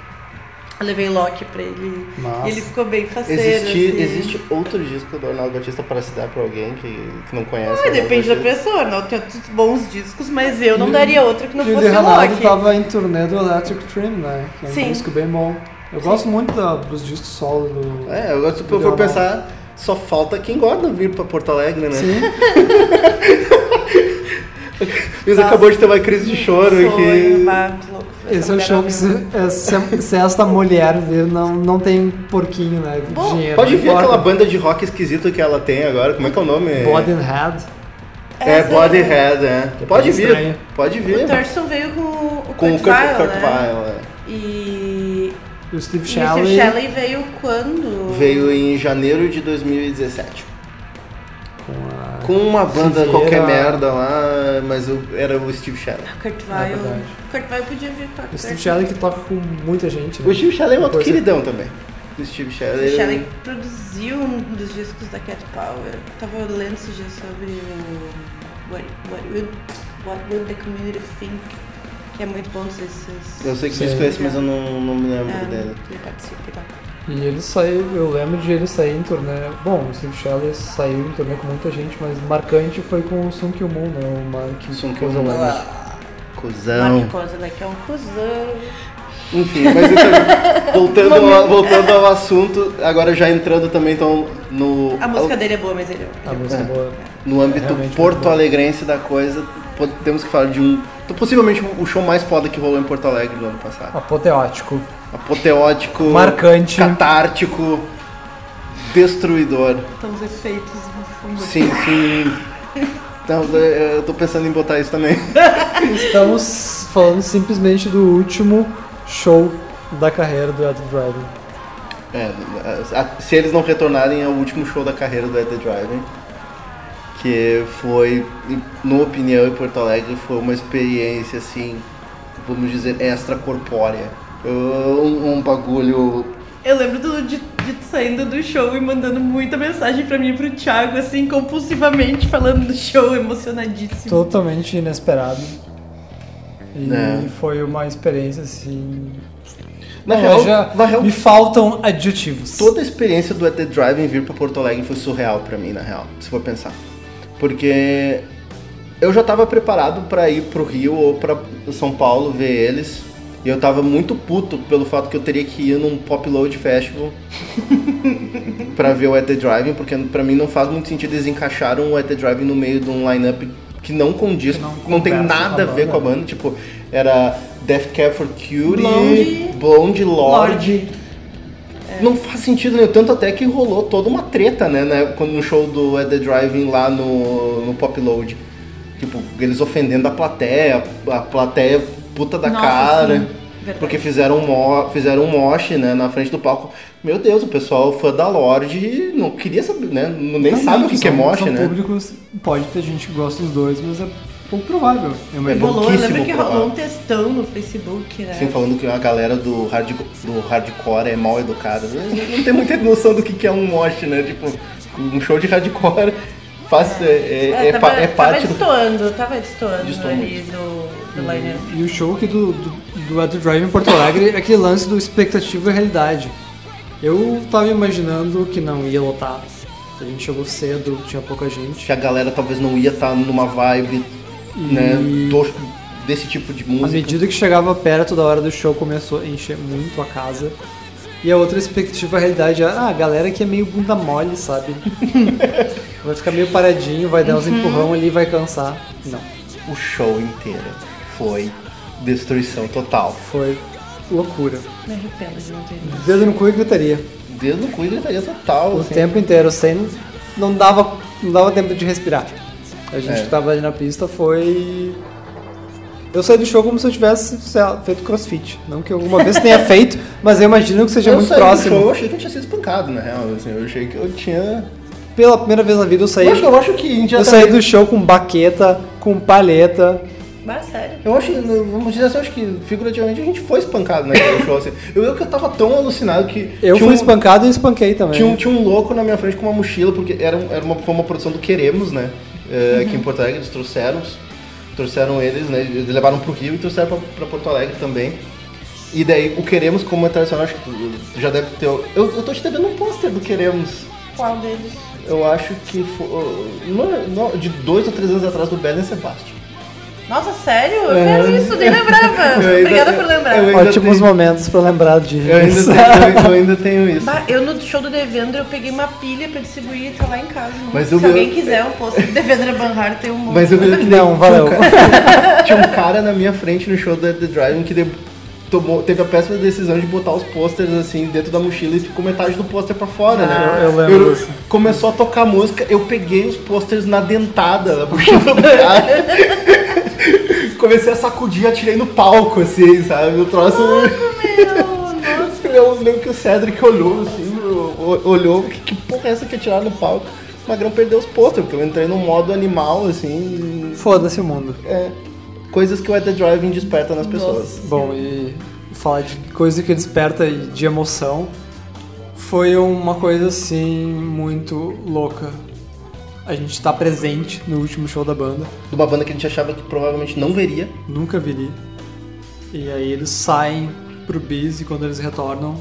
Eu levei Loki pra ele. Nossa. E ele ficou bem faceiro. Existe, assim. existe outro disco do Arnaldo Batista para se dar pra alguém que, que não conhece? o Ah, Arnaldo depende da Batista? pessoa. O Arnaldo tem outros bons discos, mas eu não E- daria outro que não fosse Lee o Loki. tava em turnê do Electric Dream, né? Que é um Sim. disco bem bom. Eu gosto muito da- dos discos solo do. É, se eu Lee for Ranaldo. pensar, só falta quem gosta de vir pra Porto Alegre, né? Sim. Luiz acabou de ter uma crise de choro Sonho, aqui. louco. Esse é Essa o show que se, é, se, se esta mulher vir, não, não tem porquinho, né? Bom, Dinheiro. Pode ver importa. aquela banda de rock esquisito que ela tem agora, como é que é o nome? Body and Head. É, Essa- Bodyhead, é. Pode vir, estranho. pode vir. O Thurston veio com o Com o Kurt Kurt, Weill, Kurt né? Weill, é. E o Steve E o Shelley. Steve Shelley veio quando? Veio em janeiro de 2017. Com a... Com uma banda qualquer merda lá, mas eu, era o Steve Shelley. Kurt É Weill. verdade. Kurt Weill podia vir pra O Steve Shelley que toca com muita gente, né? O Steve Shelley é um outro Depois- queridão também. O Steve Shelley. O Shelley produziu um dos discos da Cat Power. Tava lendo esses dias sobre o What, what, will, what Will the Community Think? Que é muito bom se vocês. Eu sei que disco é esse, mas eu não, não me lembro É, dele. ele participa e tal. E ele saiu, eu lembro de ele sair em turnê. Bom, o Steve Shelley saiu em turnê com muita gente, mas marcante foi com o Sun Kill Moon, né? O Mark Sun Kozolek. Moon. Cusão. Mark Kozolek é um cuzão. Enfim, mas então, voltando, ao, voltando ao assunto, agora já entrando também então no, A música dele é boa, mas ele é. A música É. boa. no âmbito realmente muito porto bom. alegrense da coisa, temos que falar de um. Possivelmente o show mais foda que rolou em Porto Alegre no ano passado. Apoteótico. Apoteótico, Marcante. catártico, destruidor. Então os efeitos no fundo. Sim, sim. Então, eu tô pensando em botar isso também. Estamos falando simplesmente do último show da carreira do Ed Driving. É, se eles não retornarem, é o último show da carreira do Ed Driving. Que foi, na opinião, em Porto Alegre, foi uma experiência, assim, vamos dizer, extracorpórea. Eu- Um, um bagulho. Eu lembro do, de, de saindo do show e mandando muita mensagem pra mim e pro Thiago, assim, compulsivamente falando do show, emocionadíssimo. Totalmente inesperado. E É. foi uma experiência assim. Na Não, real, já na real me faltam adjetivos. toda a experiência do At The Driving vir pra Porto Alegre foi surreal pra mim, na real, se for pensar. Porque eu já tava preparado pra ir pro Rio ou pra São Paulo ver eles. E eu tava muito puto pelo fato que eu teria que ir num Pop Load Festival pra ver o At The Driving, porque pra mim não faz muito sentido eles encaixaram o At The Driving no meio de um lineup que não condiz, Que não não, tem nada a ver com a banda. banda. Tipo, era Death Cab for Cutie, Blonde. Blonde Lorde. Lorde. Não faz sentido nenhum, tanto até que rolou toda uma treta, né, né quando no show do At The Driving lá no, no Pop Load. Tipo, eles ofendendo a plateia, a plateia puta da Nossa, cara. sim. Verdade. Porque fizeram um, mo fizeram um mosh, né, na frente do palco. Meu Deus, o pessoal fã da Lorde não queria saber, né, nem sabe o que, que é mosh, são né. públicos, pode ter gente que gosta dos dois, mas é pouco provável. É. Rolou, eu pouquíssimo lembro que provável. rolou um textão no Facebook, né? Assim, falando que a galera do, hard, do hardcore é mal educada. Não, tem muita noção do que, que é um mosh, né? Tipo, um show de hardcore faz, é, é, é, tava, pa- é parte tava do... destoando, tava destoando ali do, do line E o show aqui do, do, do Ed Drive em Porto Alegre é aquele lance do expectativa e realidade. Eu tava imaginando que não ia lotar. A gente chegou cedo, tinha pouca gente. Que a galera talvez não ia estar numa vibe, né? do- desse tipo de À música. medida que chegava perto da hora do show, começou a encher muito a casa. E a outra expectativa, a realidade, é ah, a galera que é meio bunda mole, sabe? vai ficar meio paradinho, vai dar uns empurrão ali e vai cansar. Não, O show inteiro foi destruição total. foi loucura. Me arrependo de não ter ido. Dedo no cu e gritaria. Dedo no cu e gritaria total. O assim. tempo inteiro, sem. Não dava, não dava tempo de respirar. A gente É. que tava ali na pista foi. Eu saí do show como se eu tivesse sei lá, feito crossfit. Não que eu alguma vez tenha feito, mas eu imagino que seja eu muito saí do próximo. show, eu achei que eu tinha sido espancado, na real. Assim, eu achei que eu tinha... Pela primeira vez na vida eu saí. Eu acho, eu acho que Eu saí do show com baqueta, com palheta. Mas sério. Eu acho, vamos dizer assim, eu acho que figurativamente a gente foi espancado naquele show. Assim. Eu lembro que eu tava tão alucinado que. Eu tinha fui um, espancado e espanquei também. Tinha um, tinha um louco na minha frente com uma mochila, porque era, era uma, foi uma produção do Queremos, né? É, Aqui em Porto Alegre, eles trouxeram, trouxeram eles, né? Eles levaram pro Rio e trouxeram pra, pra Porto Alegre também. E daí, o Queremos, como é tradicional, acho que tu tu já deve ter. Eu, eu tô te devendo um pôster do Queremos. Qual deles? Eu acho que foi. não- não, de dois ou três anos atrás do Belen Sebastian. Nossa, sério? Eu É. quero isso, nem lembrava. Eu ainda- Obrigada por lembrar. eu Ótimos tenho- momentos pra lembrar de Eu ainda, tenho, eu, eu ainda tenho isso. Bah, eu no show do Devendra eu peguei uma pilha pra distribuir e tá lá em casa. Mas Se eu- alguém quiser um post do Devendra Banhar, tem um monte. Mas eu lembro que Não, valeu. Tinha um cara na minha frente no show da The Driving que de- tomou, teve a péssima decisão de botar os posters assim dentro da mochila e ficou metade do pôster pra fora, né? Ah, eu lembro disso. Começou a tocar música, eu peguei os posters na dentada da mochila do cara. Comecei a sacudir, atirei no palco, assim, sabe? O troço. Meu, nossa. Meu eu lembro que o Cedric olhou assim, o- olhou, que, que porra é essa que atiraram no palco? O Magrão perdeu os posters, porque eu entrei no modo animal, assim. Foda-se o mundo. É. Coisas que o At The Driving desperta nas pessoas. Bom, e falar de coisa que desperta e de emoção foi uma coisa assim muito louca. A gente tá presente no último show da banda, De uma banda que a gente achava que provavelmente não veria. nunca viria. E aí eles saem pro bis e quando eles retornam.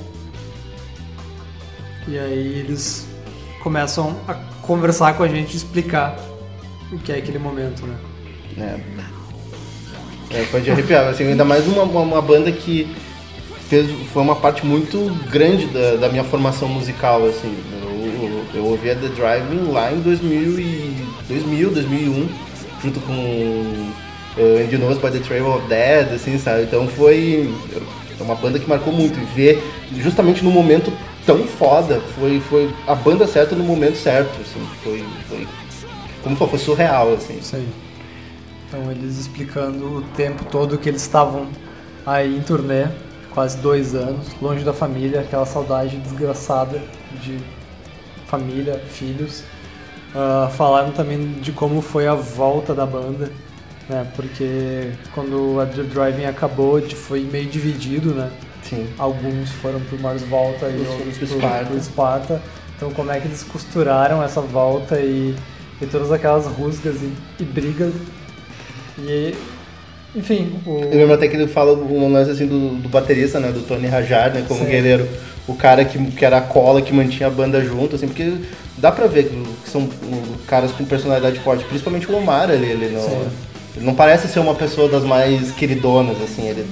E aí eles começam a conversar com a gente e explicar o que é aquele momento, né? É. É, foi de arrepiar, assim, ainda mais uma, uma, uma banda que fez, foi uma parte muito grande da, da minha formação musical, assim. Eu, eu, eu ouvia The Driving lá em 2000, e, 2000 2001, junto com uh, And You Knows by the Trail of Dead, assim, sabe? Então foi é uma banda que marcou muito. E ver justamente no momento tão foda, foi, foi a banda certa no momento certo, assim. Foi, foi como foi surreal, assim. Isso aí. Então eles explicando o tempo todo que eles estavam aí em turnê, quase dois anos, longe da família, aquela saudade desgraçada de família, filhos. Ah, falaram também de como foi a volta da banda, né? Porque quando a The Driving acabou, foi meio dividido, né? Sim. Alguns foram pro Mars Volta e Outros outros pro pro, Esparta. pro Esparta. Então como é que eles costuraram essa volta e, e todas aquelas rusgas e, e brigas. E enfim, o. Eu lembro até que ele fala um lance assim do, do baterista, né? Do Tony Rajar, né? Como Sim. guerreiro. O cara que, que era a cola que mantinha a banda junto, assim, porque dá pra ver que, são caras com personalidade forte, principalmente o Omar ali, ele não, ele não parece ser uma pessoa das mais queridonas, assim, ele.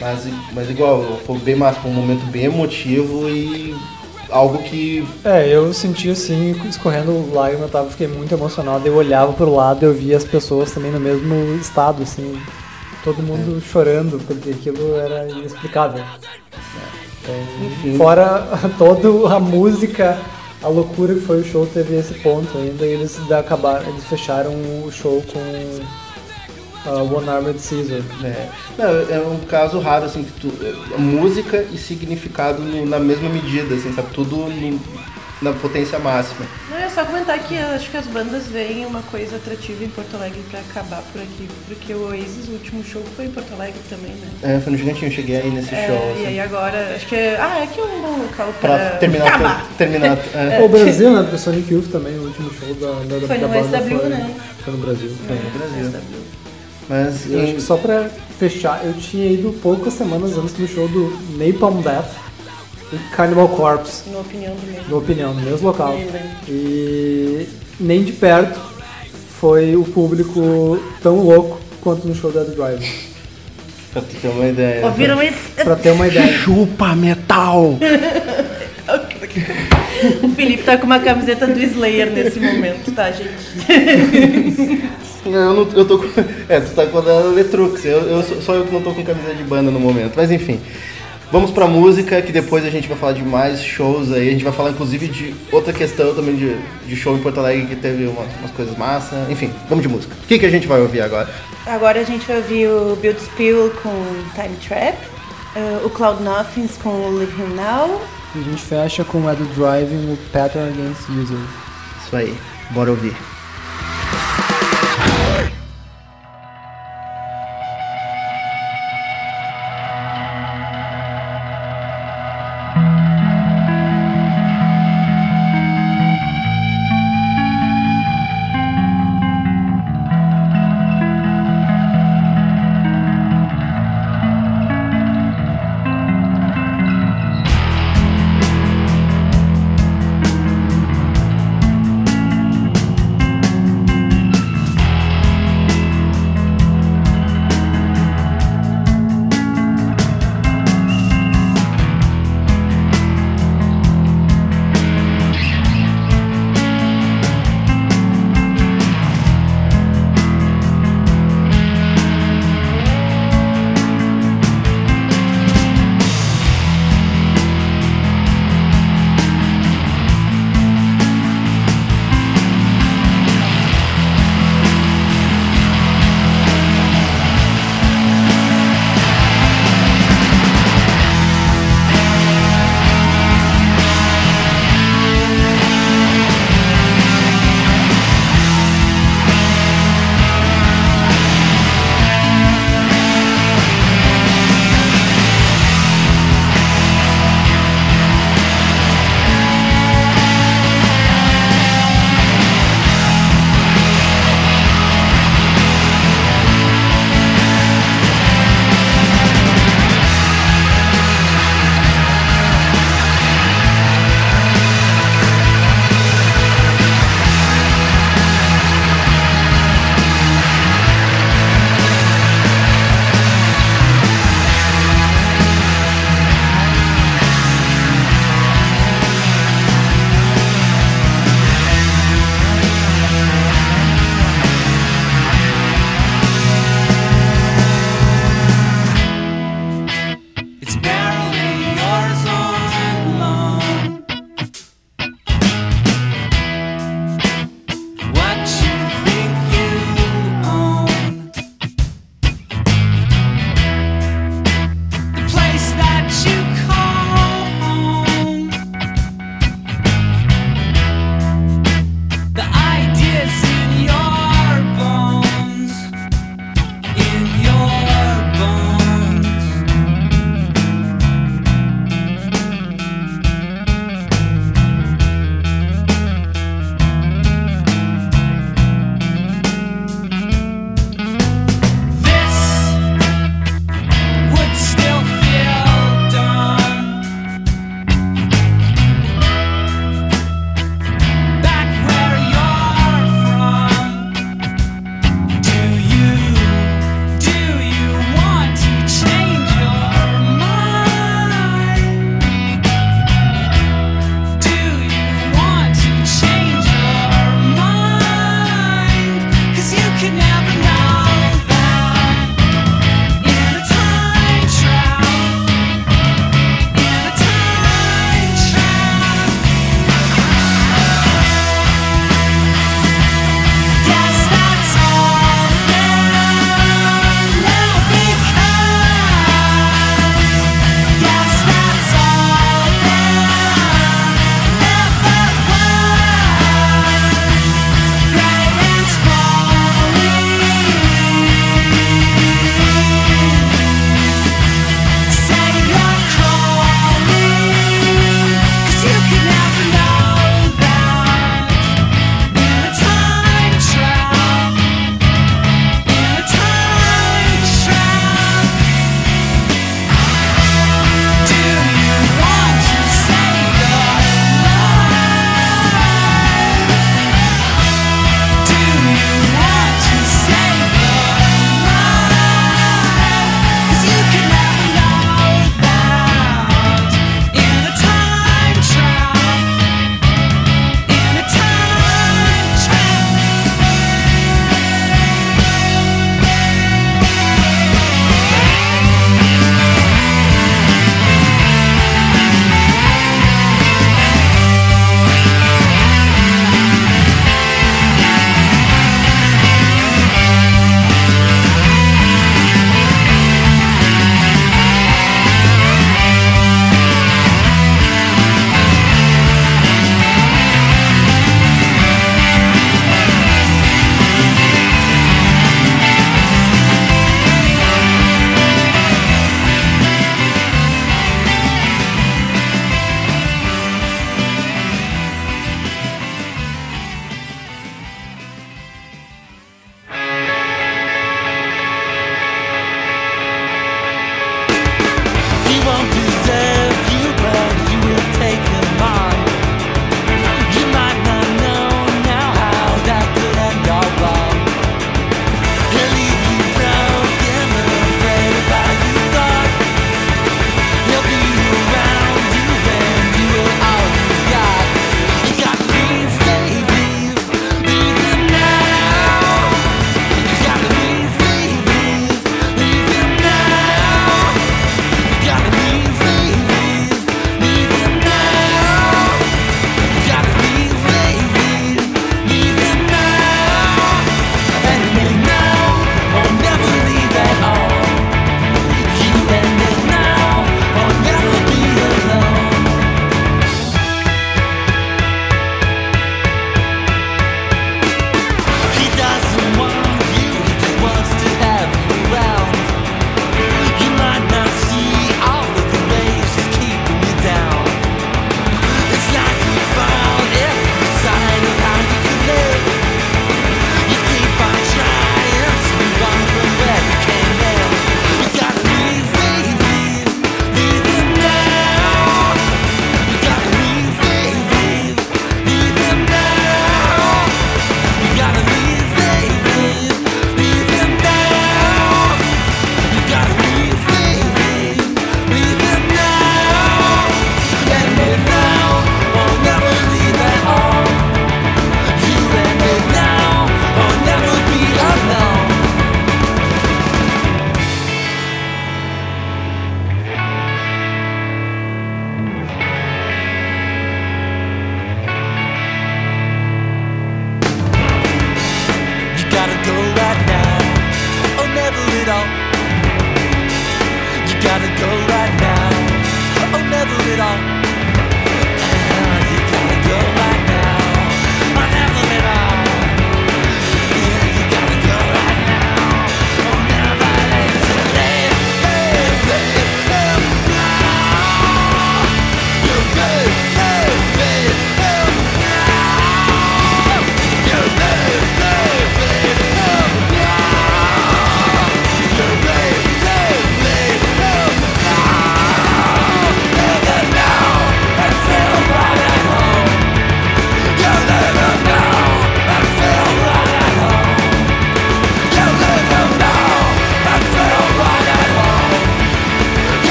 Mas, mas igual, foi bem massa, foi um momento bem emotivo e algo que. É, eu senti assim, escorrendo lágrima, eu tava, fiquei muito emocionado. Eu olhava pro lado e eu via as pessoas também no mesmo estado, assim, todo mundo chorando, porque aquilo era inexplicável. Então, fora toda a música, a loucura que foi o show, teve esse ponto ainda, e eles acabaram, eles fecharam o show com uh, One Armored Caesar. É, não, é um caso raro, assim, que tu, é, música e significado no- na mesma medida, assim, sabe? Tudo no- na potência máxima. Não, é só comentar que eu acho que as bandas veem uma coisa atrativa em Porto Alegre pra acabar por aqui. Porque o Oasis, o último show, foi em Porto Alegre também, né? É, foi no Gigantinho, eu cheguei aí nesse É, show. e assim, aí agora, acho que é, ah, aqui é um bom local pra, pra terminar. acabar. terminar é. O Brasil, né? Porque Sonic Youth também, o último show da, da, Foi da no banda SW, foi, né? foi no Brasil. Foi no Brasil. Mas Eu acho que só pra fechar, eu tinha ido poucas semanas antes do show do Napalm Death e Cannibal Corpse, Na opinião do meu. na opinião, no mesmo local. Eu. E nem de perto foi o público tão louco quanto no show da The Drive. pra tu ter uma ideia. Ouviram isso? Pra ter uma ideia. Chupa metal! O Felipe tá com uma camiseta do Slayer nesse momento, tá, gente? eu, não, eu tô com. É, tu tá com a da Letrux. Eu, eu, sou- só eu que não tô com camiseta de banda no momento. Mas enfim. Vamos pra música, que depois a gente vai falar de mais shows aí. A gente vai falar inclusive de outra questão também de, de show em Porto Alegre que teve uma- umas coisas massa. Enfim, vamos de música. O que, que a gente vai ouvir agora? Agora a gente vai ouvir o Build Spill com Time Trap, eh, o Cloud Nothings com Live Him Now, E a gente fecha com a The Driving, o Pattern Against User. Isso aí, bora ouvir.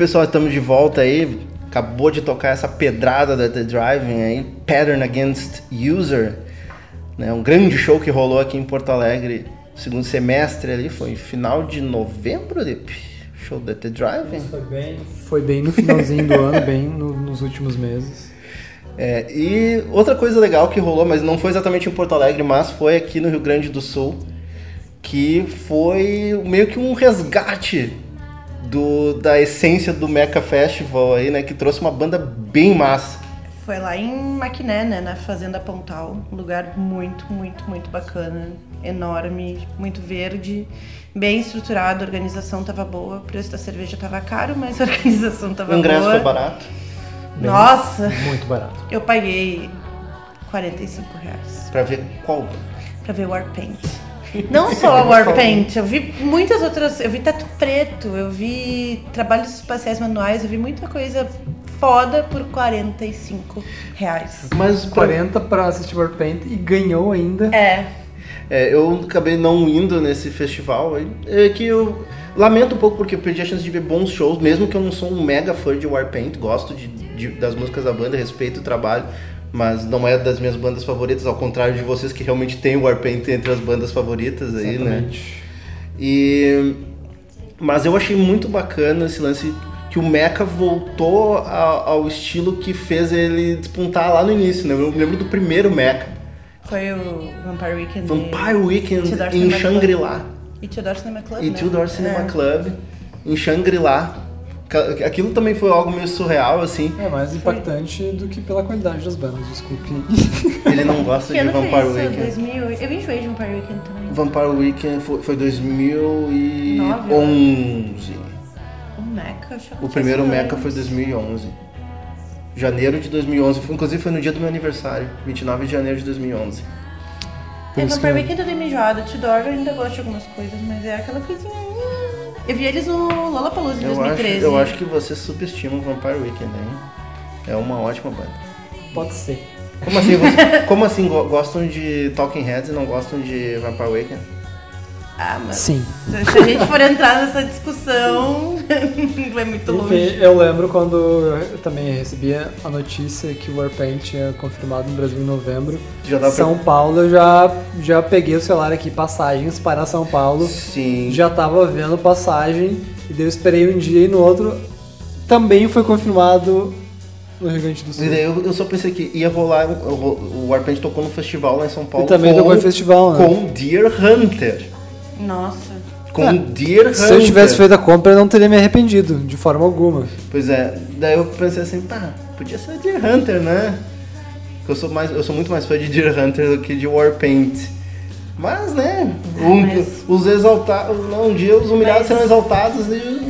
Pessoal, estamos de volta aí. Acabou de tocar essa pedrada da The Driving aí, Pattern Against User. Né? Um grande show que rolou aqui em Porto Alegre, segundo semestre ali, foi final de novembro, Lip? Show da The Driving. Foi bem, foi bem no finalzinho do ano, bem no- nos últimos meses. É, e outra coisa legal que rolou, mas não foi exatamente em Porto Alegre, mas foi aqui no Rio Grande do Sul, que foi meio que um resgate do, da essência do Mecha Festival aí, né? Que trouxe uma banda bem massa. Foi lá em Maquiné, né, na Fazenda Pontal. Um lugar muito, muito, muito bacana. Enorme, muito verde, bem estruturado, a organização tava boa. O preço da cerveja tava caro, mas a organização tava O ingresso boa. foi barato. Nossa, Muito barato. eu paguei 45 reais Pra ver qual. pra ver Warpaint. Não só a Warpaint, eu vi muitas outras. Eu vi Teto Preto, eu vi trabalhos espaciais manuais, eu vi muita coisa foda por 45 reais. Mas pra- 40 pra assistir Warpaint e ganhou ainda. É, É, eu acabei não indo nesse festival aí. É que eu lamento um pouco porque eu perdi a chance de ver bons shows, mesmo que eu não sou um mega fã de Warpaint, gosto de, de- das músicas da banda, respeito o trabalho, mas não é das minhas bandas favoritas, ao contrário de vocês que realmente têm o Warpaint entre as bandas favoritas aí, né? Exatamente. E mas eu achei muito bacana esse lance que o Mecha voltou a- ao estilo que fez ele despontar lá no início, né? Eu me lembro do primeiro Mecha, foi o Vampire Weekend. Vampire Weekend em Shangri-La. E Tudor Cinema Club, E né? Tudor Cinema É. Club em Shangri-La. Aquilo também foi algo meio surreal, assim. É mais impactante do que pela qualidade das bandas, desculpe. Ele não gosta Que de foi Vampire? Weekend. 2008. Eu enjoei de Vampire Weekend também. Vampire Weekend foi, foi 2011. O Mecha, O primeiro Mecha foi antes. 2011. Janeiro de 2011. Foi- Inclusive foi no dia do meu aniversário. 29 de janeiro de 2011. Por É, Vampire Weekend eu dei enjoada. Tudor eu ainda gosto de algumas coisas, mas é aquela coisinha... Eu vi eles no Lollapalooza de Eu acho, 2013. eu acho que você subestima o Vampire Weekend, hein? É uma ótima banda. Pode ser. Como assim, você- como assim go- gostam de Talking Heads e não gostam de Vampire Weekend? Ah, mas Sim. se a gente for entrar nessa discussão, vai muito longe. Enfim, eu lembro quando eu também recebi a notícia que o Warpaint tinha confirmado no Brasil em novembro. Já dá pra- São Paulo, eu já, já peguei o celular aqui, passagens para São Paulo. Sim. Já tava vendo passagem, e daí eu esperei um dia e no outro também foi confirmado no Rio Grande do Sul. E daí eu, eu só pensei que ia rolar. O o Warpaint tocou no festival lá em São Paulo. E também com, tocou em festival, né? Com Deer Hunter. Nossa. Com É, Deer Hunter. Se eu tivesse feito a compra, eu não teria me arrependido, de forma alguma. Pois é, daí eu pensei assim, pá, podia ser Deer Hunter, né? Porque eu sou, mais, eu sou muito mais fã de Deer Hunter do que de Warpaint. Mas, né, um- mas- os exaltados, não, um dia os humilhados Mas- serão exaltados e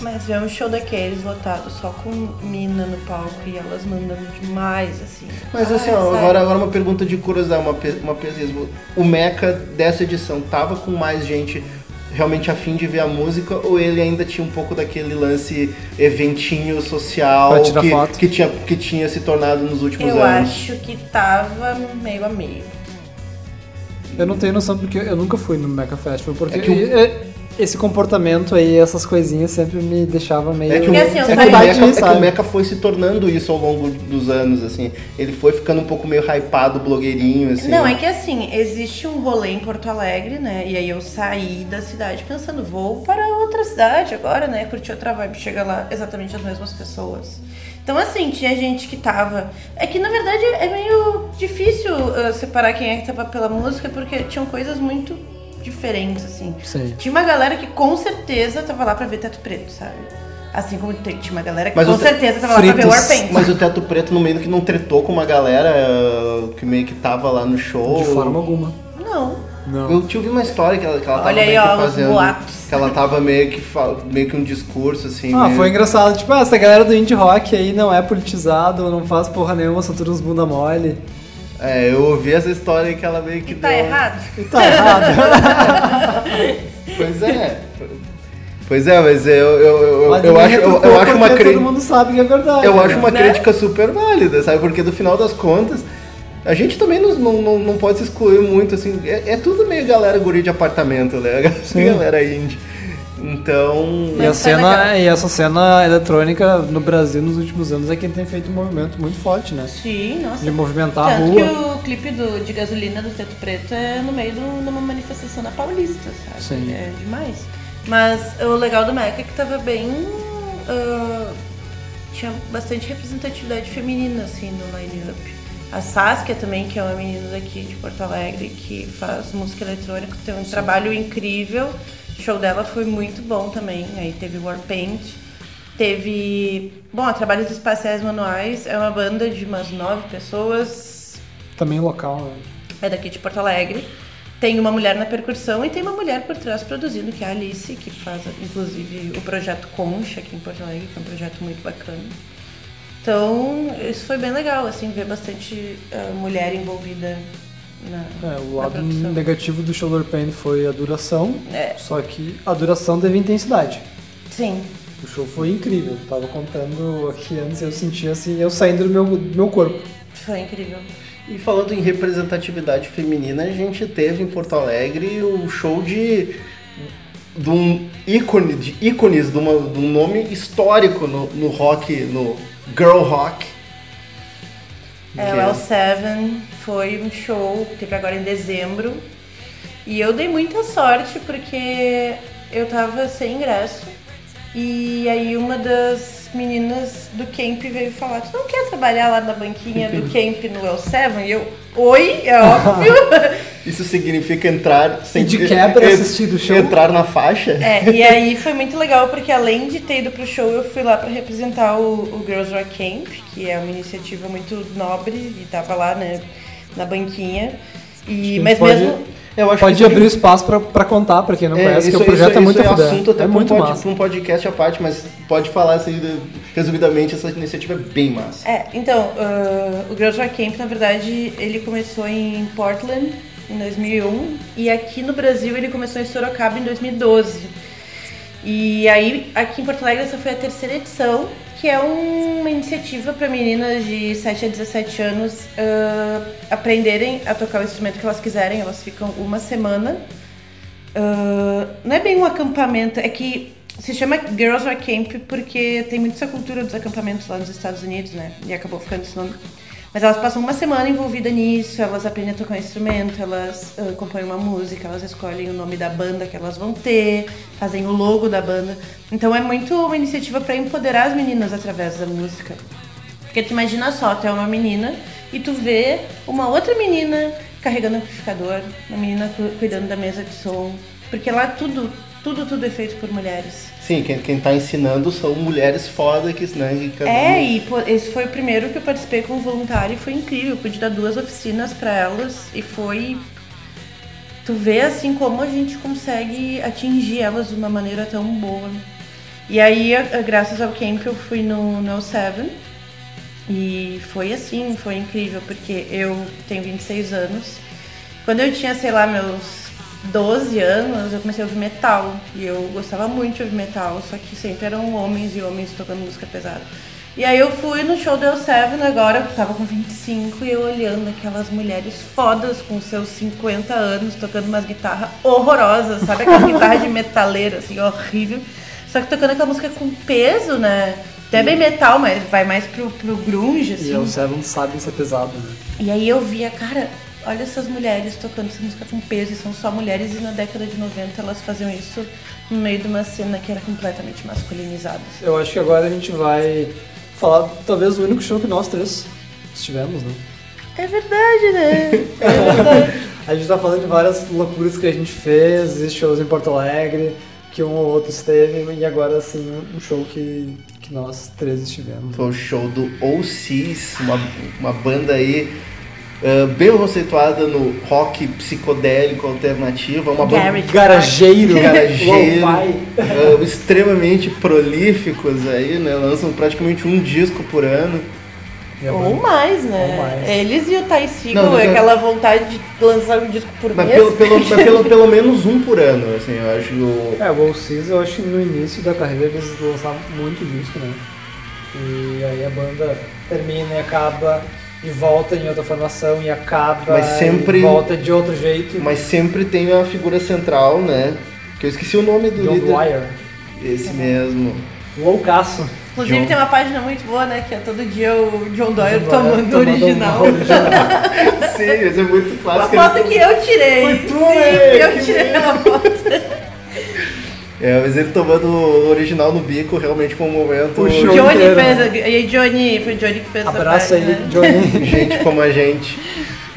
Mas ver um show daqueles lotado só com mina no palco e elas mandando demais, assim. Mas Ah, assim, ó, agora, agora uma pergunta de curiosidade, uma, uma pesquisa. O Mecha dessa edição tava com mais gente realmente afim de ver a música ou ele ainda tinha um pouco daquele lance eventinho social que, que, tinha, que tinha se tornado nos últimos Eu anos? acho que tava meio a meio. Eu não tenho noção porque eu nunca fui no Mecha Festival, porque É que o- esse comportamento aí, essas coisinhas sempre me deixava meio... É que, o, assim, eu é que o Mecha, é que o? Mecha foi se tornando isso ao longo dos anos, assim. Ele foi ficando um pouco meio hypado, blogueirinho, assim. Não, é que assim, existe um rolê em Porto Alegre, né? E aí eu saí da cidade pensando, vou para outra cidade agora, né? Curtir outra vibe, chega lá exatamente as mesmas pessoas. Então, assim, tinha gente que tava. É que na verdade é meio difícil uh, separar quem é que tava pela música, porque tinham coisas muito diferentes, assim. Sei. Tinha uma galera que com certeza tava lá pra ver Teto Preto, sabe? Assim como tinha uma galera que Mas com te- certeza tava lá pra ver Fritos. Warpaint. Mas o Teto Preto no meio que não tretou com uma galera eh, que meio que tava lá no show. De forma alguma. Não. Não. Eu tinha ouvido uma história que ela, que ela tava Olha aí, meio que ó, fazendo. Que ela tava meio que, meio que um discurso, assim. Ah, meio- foi engraçado. Tipo, ah, essa galera do indie rock aí não é politizado, não faz porra nenhuma, são todos bunda mole. É, eu ouvi essa história que ela meio que E tá deu- errado? E tá errado. Pois é. Pois é, mas eu, eu, eu, Mas eu acho, eu, eu acho uma crítica. todo mundo sabe que é verdade. Eu né? acho uma Né? crítica super válida, sabe? Porque no final das contas, a gente também não, não, não, não pode se excluir muito, assim. É, é tudo meio galera guri de apartamento, né? Sim. galera indie. Então. E, a tá cena, legal. e essa cena eletrônica no Brasil nos últimos anos é quem tem feito um movimento muito forte, né? Sim, nossa. De movimentar a Tanto rua. que o clipe do, de gasolina do Teto Preto é no meio de uma manifestação na Paulista, sabe? Sim. É demais. Mas o legal do Mecha é que tava bem. ah, tinha bastante representatividade feminina, assim, no line-up. A Saskia também, que é uma menina daqui de Porto Alegre, que faz música eletrônica, tem um trabalho incrível. Show dela foi muito bom também. Aí teve Warpaint, teve. Bom, a Trabalhos Espaciais Manuais é uma banda de umas nove pessoas, Também local, né? é daqui de Porto Alegre. Tem uma mulher na percussão e tem uma mulher por trás produzindo, que é a Alice, que faz inclusive o projeto Concha aqui em Porto Alegre, que é um projeto muito bacana. Então, isso foi bem legal, assim, ver bastante ah, mulher envolvida na, É, o lado negativo do Shoulder Pain foi a duração, É. só que a duração teve intensidade. Sim, O show foi incrível. Tava contando aqui antes, eu sentia assim, eu saindo do meu, do meu corpo. foi incrível. E falando em representatividade feminina, a gente teve em Porto Alegre o show de. de um ícone, de ícones, de, uma, de um nome histórico no, no rock, no girl rock. É, o L7 foi um show que teve agora em dezembro. E eu dei muita sorte porque eu tava sem ingresso. E aí uma das meninas do camp veio falar, tu não quer trabalhar lá na banquinha do camp no L7? E eu, oi, é óbvio. Isso significa entrar sem de quebra assistir do show? Entrar na faixa? É, e aí foi muito legal porque além de ter ido pro show, eu fui lá pra representar o, o Girls Rock Camp, que é uma iniciativa muito nobre e tava lá, né, na banquinha. E, mas pode- mesmo. Eu acho Pode que abrir o espaço pra, pra contar, pra quem não É, conhece, isso, que o projeto isso- é muito isso é assunto até É pra um muito pod- massa. um podcast à parte, mas pode falar assim, resumidamente, essa iniciativa é bem massa. É, então, ah, o Girls Rock Camp, na verdade, ele começou em Portland em 2001 e aqui no Brasil ele começou em Sorocaba em 2012. E aí, aqui em Porto Alegre, essa foi a terceira edição, que é uma iniciativa para meninas de 7 a 17 anos ah, aprenderem a tocar o instrumento que elas quiserem. Elas ficam uma semana ah, não é bem um acampamento, é que se chama Girls Are Camp porque tem muito essa cultura dos acampamentos lá nos Estados Unidos, né? E acabou ficando esse nome. Mas elas passam uma semana envolvidas nisso, elas aprendem a tocar um instrumento, elas ah, compõem uma música, elas escolhem o nome da banda que elas vão ter, fazem o logo da banda. Então é muito uma iniciativa para empoderar as meninas através da música. Porque tu imagina só, tu é uma menina e tu vê uma outra menina carregando amplificador, uma menina cu- cuidando da mesa de som. Porque lá tudo, tudo, tudo é feito por mulheres. Sim, quem, quem tá ensinando são mulheres foda que, né, que É, uma- e pô, esse foi o primeiro que eu participei como voluntário e foi incrível. Eu pude dar duas oficinas pra elas e foi. Tu vê assim como a gente consegue atingir elas de uma maneira tão boa. E aí, graças ao camp, eu fui no, no Seven e foi assim, foi incrível, porque eu tenho 26 anos. Quando eu tinha, sei lá, meus 12 anos, eu comecei a ouvir metal. E eu gostava muito de ouvir metal, só que sempre eram homens e homens tocando música pesada. E aí eu fui no show do El Seven agora, eu tava com 25, e eu olhando aquelas mulheres fodas com seus 50 anos, tocando umas guitarras horrorosas, sabe? Aquela guitarra de metaleira, assim, horrível. Só que tocando aquela música com peso, né? Até bem metal, mas vai mais pro, pro grunge, assim. E o Seven sabe ser pesado, né? E aí eu via, cara, olha essas mulheres tocando essa música com peso, e são só mulheres, e na década de 90 elas faziam isso no meio de uma cena que era completamente masculinizada. Eu acho que agora a gente vai falar talvez o único show que nós três estivemos, né? É verdade, né? É verdade. A gente tá falando de várias loucuras que a gente fez, e shows em Porto Alegre, que um ou outro esteve, e agora sim um show que, que nós três estivemos. Foi o show do OCs, uma, uma banda aí ah, bem conceituada no rock psicodélico alternativo. É uma banda Garage. Garageiro, garageiro, ah, extremamente prolíficos aí, né? Lançam praticamente um disco por ano. Ou mais, né? Ou mais. Eles e o Ty Não, Seagull, mas eu- aquela vontade de lançar um disco por Mas mês. pelo, pelo, mas pelo, pelo menos um por ano, assim, eu acho. que o- É, o Seas, eu acho que no início da carreira eles lançavam muito disco, né? E aí a banda termina e acaba, e volta em outra formação, e acaba, Mas sempre- e volta de outro jeito. Mas sempre tem a figura central, né? Que eu esqueci o nome do John líder. Dwyer. Esse mesmo. Loucaço. Inclusive John- tem uma página muito boa, né? Que é todo dia o John Doyle Dwyer tomando o original. original. Sim, isso é muito Uma clássico. foto que eu tirei. Foi tu, Sim, né? eu Que tirei a foto. É, mas ele tomando o original no bico realmente foi um momento. O show. Johnny inteiro. fez. A, e aí, Johnny, foi o Johnny que fez Abraço essa aí, né? Johnny. gente como a gente.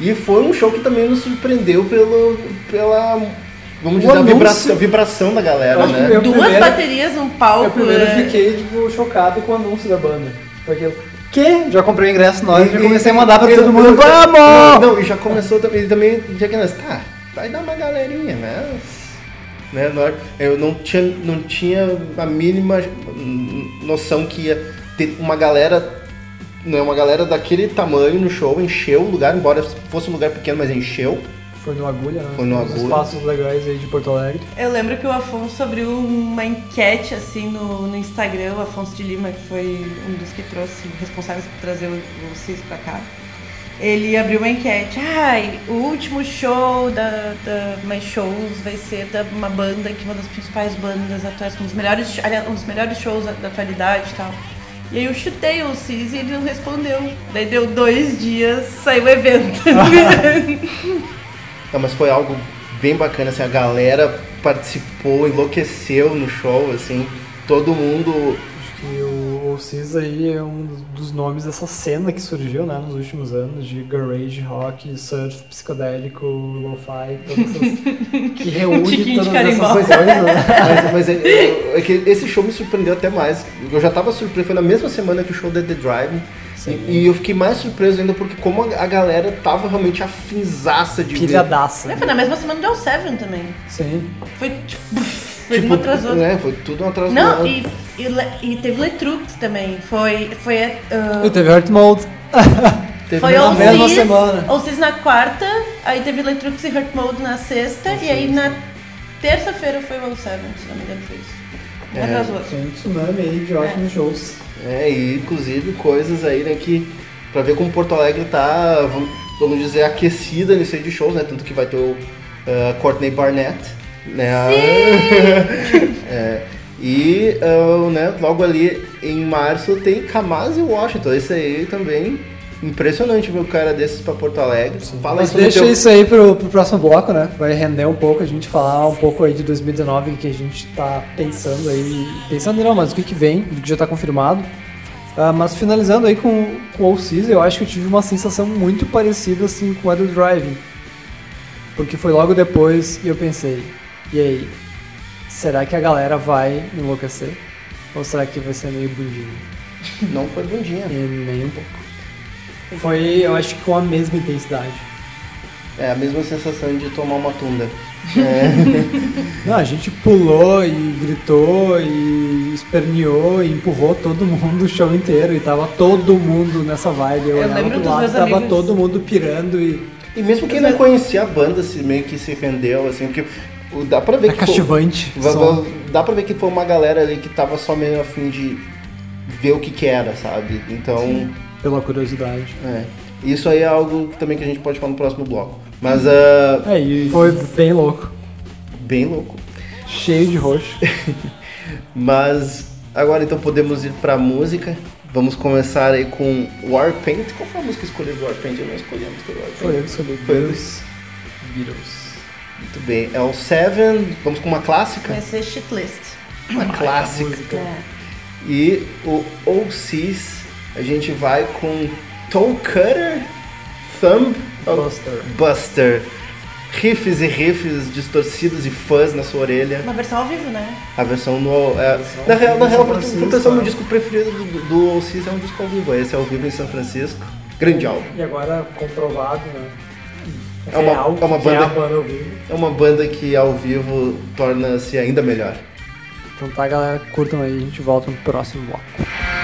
E foi um show que também nos surpreendeu pelo, pela, vamos dizer, a vibração, vibração da galera, né? Duas primeiro- baterias num palco. Eu primeiro né? fiquei, tipo, chocado com o anúncio da banda. Aquilo, que? Já comprei o ingresso nós, já E- comecei a mandar pra todo mundo, vamos! Não, e já começou também, ele também, já que nós, tá, vai dar uma galerinha, né? Né? nós- Eu não tinha, não tinha a mínima noção que ia ter uma galera, né, uma galera daquele tamanho no show, encheu o lugar, embora fosse um lugar pequeno, mas encheu. Foi no Agulha, né? Foi no Agulha. espaços legais aí de Porto Alegre. Eu lembro que o Afonso abriu uma enquete assim no, no Instagram, o Afonso de Lima, que foi um dos que trouxe, responsáveis por trazer o, o CIS pra cá. Ele abriu uma enquete, ai, o último show da, da Mais Shows vai ser da uma banda que é uma das principais bandas atuais, um dos melhores, aliás, um dos melhores shows da, da atualidade e tal. E aí eu chutei o CIS e ele não respondeu. Daí deu dois dias, saiu o evento. Não, mas foi algo bem bacana, assim, a galera participou, enlouqueceu no show, assim, todo mundo Acho que o, o Cis aí é um dos- nomes dessa cena que surgiu, né, nos últimos anos, de garage, rock, surf, psicodélico, lo-fi, todas essas... que reúne todas essas coisas, né? Mas, mas é, é- é que esse show me surpreendeu até mais. Eu já tava surpreso, foi na mesma semana que o show da The Drive. Sim. E, e eu fiquei mais surpreso ainda porque como a, a galera tava realmente afinzaça de ver. Pilhadaça. Foi na mesma semana do El Seven também. Sim. Foi tipo, foi uma atrás outra. né, foi tudo um atrás Não, e, e, e teve Letrux também. Foi. Foi, uh, E teve Heart Mode. Teve foi uma- na mesma semana. All Seas na quarta, aí teve Letrux e Hurt Mode na sexta, e aí na terça-feira foi o All Seven, se não me engano foi isso. Um É, um tsunami aí de ótimos shows. É, e inclusive coisas aí, né, que pra ver como Porto Alegre tá, vamos- dizer, aquecida nisso aí de shows, né? Tanto que vai ter o uh, Courtney Barnett, Né? É, e ah, né, logo ali em março tem Kamasi Washington. Esse aí também impressionante ver o cara desses pra Porto Alegre. Fala Mas deixa teu- isso aí pro, pro próximo bloco, né? Vai render um pouco, a gente falar um pouco aí de 2019, o que a gente tá pensando aí. Pensando não, mas o que, que vem, o que já tá confirmado. Ah, mas finalizando aí com, com o All Season, eu acho que eu tive uma sensação muito parecida assim com a do Driving. Porque foi logo depois e eu pensei, e aí, será que a galera vai enlouquecer? Ou será que vai ser meio bundinho? Não foi bundinha. E nem um pouco. Foi, eu acho que com a mesma intensidade. É a mesma sensação de tomar uma tunda. Não, a gente pulou e gritou e esperneou e empurrou todo mundo o show inteiro e tava todo mundo nessa vibe. Eu, Eu olhava dos lado, tava amigos- todo mundo pirando e E mesmo quem não conhecia a banda, se meio que se rendeu, assim, porque dá pra ver é que. foi- cativante. Va- som. va- Dá pra ver que foi uma galera ali que tava só meio a fim de ver o que que era, sabe? Então, Pela curiosidade. é. Isso aí é algo também que a gente pode falar no próximo bloco. Mas, ah, É, e foi bem louco. bem louco. Cheio de roxo. Mas, agora então podemos ir pra música. Vamos começar aí com Warpaint. Qual foi a música escolhida do Warpaint? Eu não escolhi a música do Warpaint. Foi eu que escolhi. Foi. Beatles. Beatles. Muito bem. É o Seven. Vamos com uma clássica? Vai ser shitlist. Uma clássica. música. É. E o OCs, a gente vai com Toe Cutter, Thumb Buster. Buster. Riffs e riffs distorcidos e fãs na sua orelha. Uma versão ao vivo, né? A versão no. É, versão na real, na real pra pensar no disco preferido do, do OCs é um disco ao vivo. Esse é ao vivo em São Francisco. Grande álbum. E agora comprovado, né? É uma- Real, é uma que é banda- a banda ao vivo. É uma banda que ao vivo torna-se ainda melhor. Então tá, galera, curtam aí, a gente volta no próximo bloco.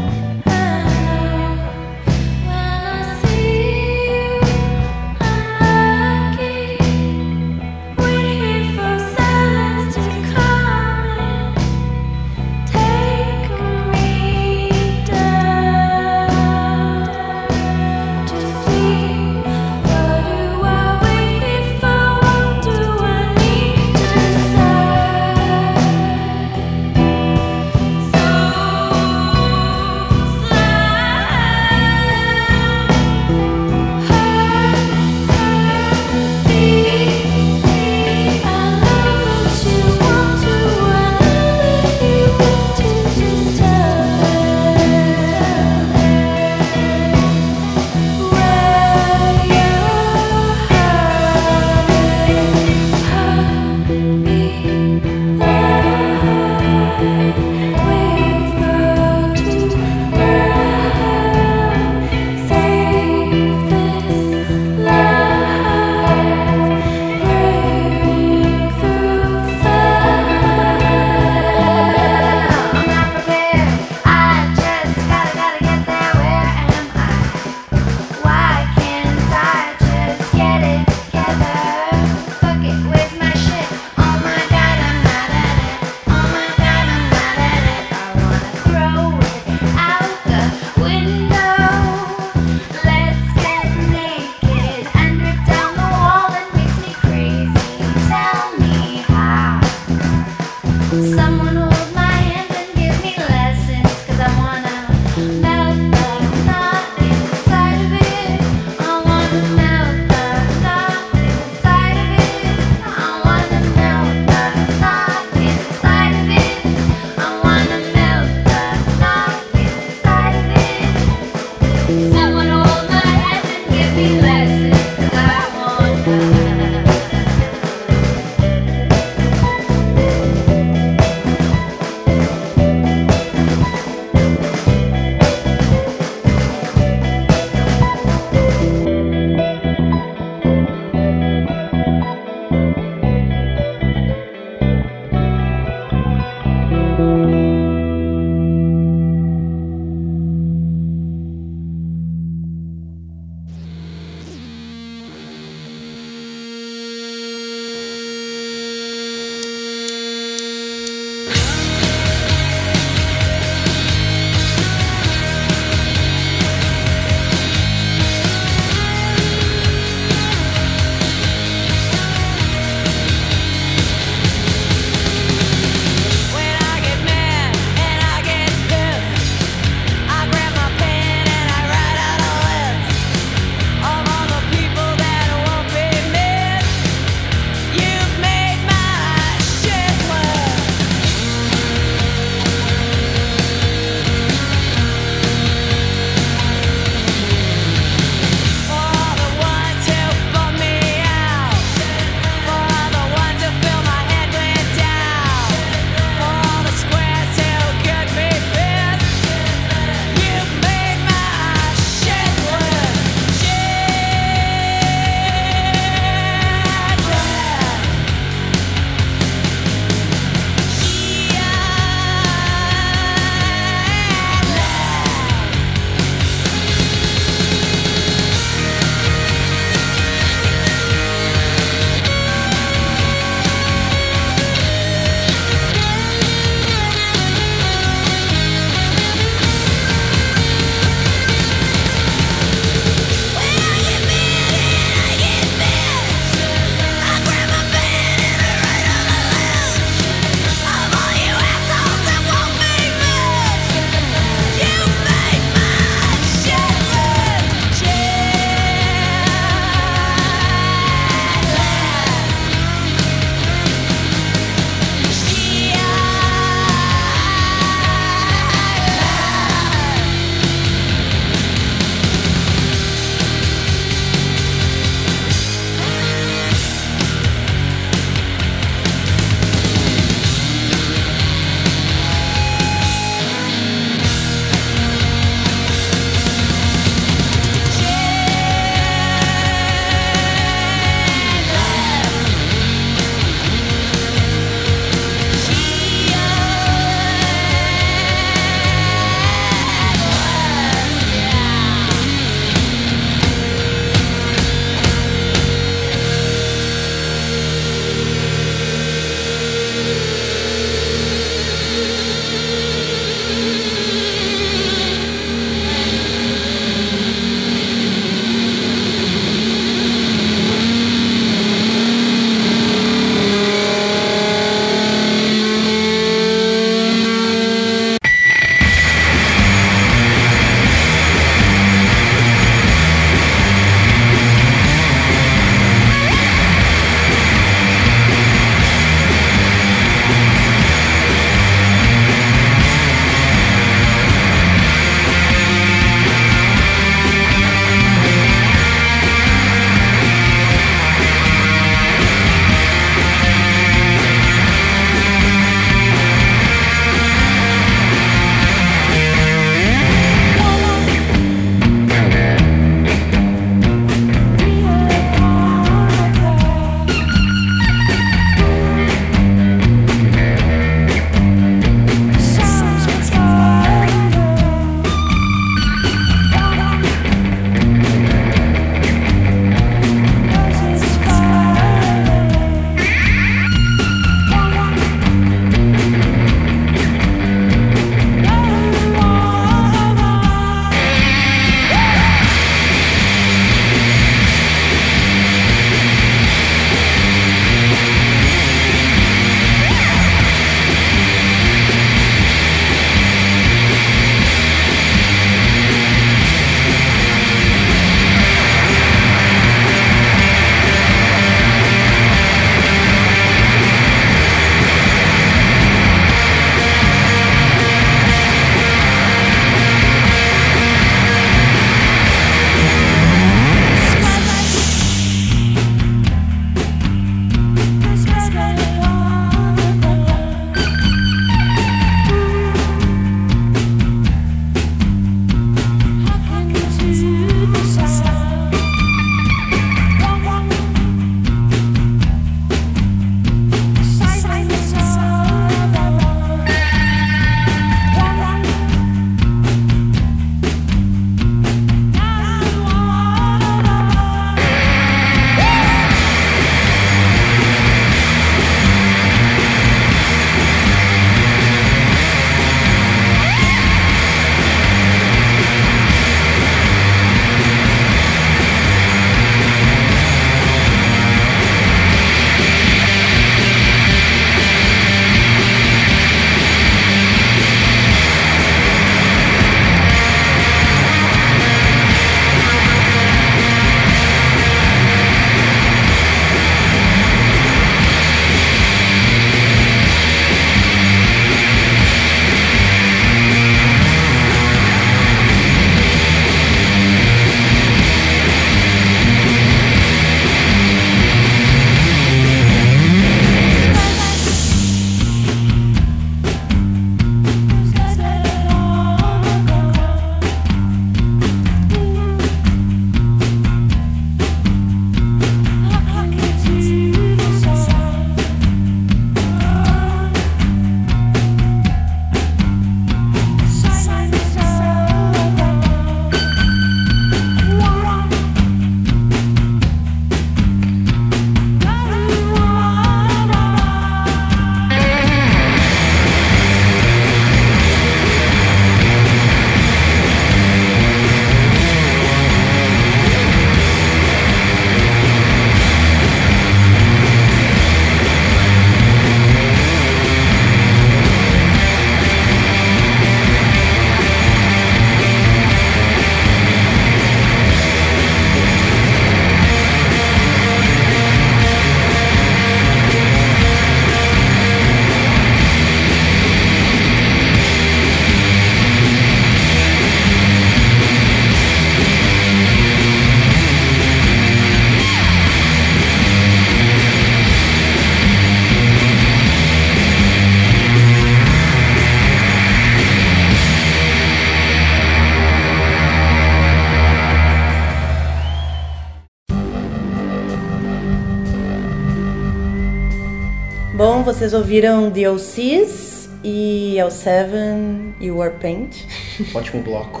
Vocês ouviram The OCs e L7 e Warpaint. Ótimo bloco.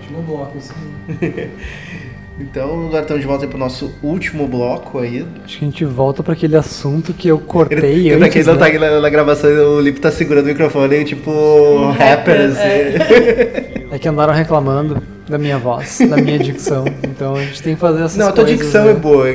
Último bloco, assim. Então, agora estamos de volta para o nosso último bloco aí. Acho que a gente volta pra aquele assunto que eu cortei Ele, pra quem antes, não tá né? aqui na, na gravação, o Lipe tá segurando o microfone, tipo, rapper, rapper, assim. É que andaram reclamando da minha voz, da minha dicção. Então a gente tem que fazer essas Não, a tua coisas, dicção né? é boa.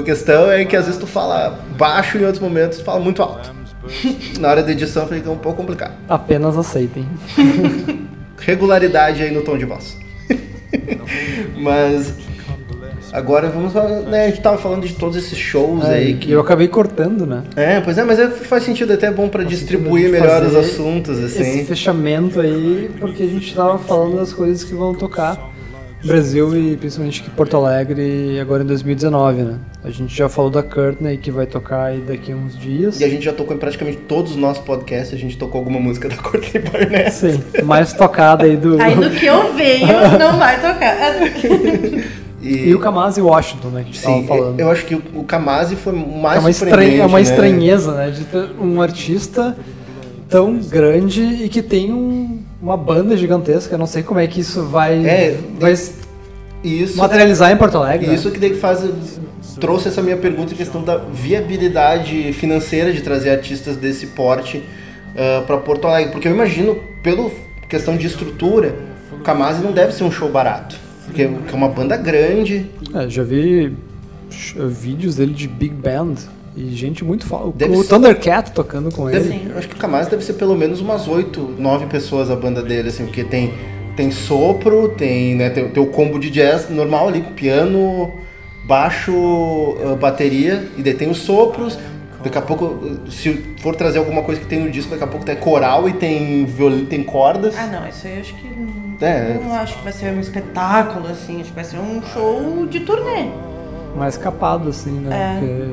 A questão é que às vezes tu fala baixo e em outros momentos tu fala muito alto. Na hora da edição fica um pouco complicado. Apenas aceitem. Regularidade aí no tom de voz. Mas agora vamos falar, né, a gente tava falando de todos esses shows É, aí que eu acabei cortando, né? É, pois é, mas é- faz sentido, é até bom pra Faz distribuir melhor os assuntos, Esse assim. fechamento aí, porque a gente tava falando das coisas que vão tocar Brasil e principalmente aqui em Porto Alegre agora em 2019, né? A gente já falou da Courtney que vai tocar aí daqui a uns dias. E a gente já tocou em praticamente todos os nossos podcasts, a gente tocou alguma música da Courtney Barnett. Sim, mais tocada aí do. Aí no que eu venho, não vai tocar. E o Kamasi Washington, né? Que a gente Sim, falando. eu acho que o, o Kamasi foi mais é uma, estranha, é uma né? estranheza, né? De ter um artista tão grande e que tem um- uma banda gigantesca. Eu não sei como é que isso vai, É, vai E isso, materializar em Porto Alegre. né? isso que daí faz trouxe essa minha pergunta em questão da viabilidade financeira de trazer artistas desse porte para Porto Alegre, porque eu imagino pelo questão de estrutura, o Kamasi não deve ser um show barato, porque é uma banda grande, É, já vi vídeos dele de big band e gente muito foda. Deve O ser- Thundercat tocando com Deve- ele. eu acho que o Kamasi deve ser pelo menos umas 8, 9 pessoas a banda dele, assim, porque tem, tem sopro, tem, né, tem, tem o combo de jazz normal ali, piano, baixo, ah, bateria, e daí tem os sopros. Daqui a pouco, se for trazer alguma coisa que tem no disco, daqui a pouco tem coral e tem violino, tem cordas. Ah, não, isso aí eu acho que. É. Eu não acho que vai ser um espetáculo, assim. Acho que vai ser um show de turnê. Mais capado, assim, né? É. Porque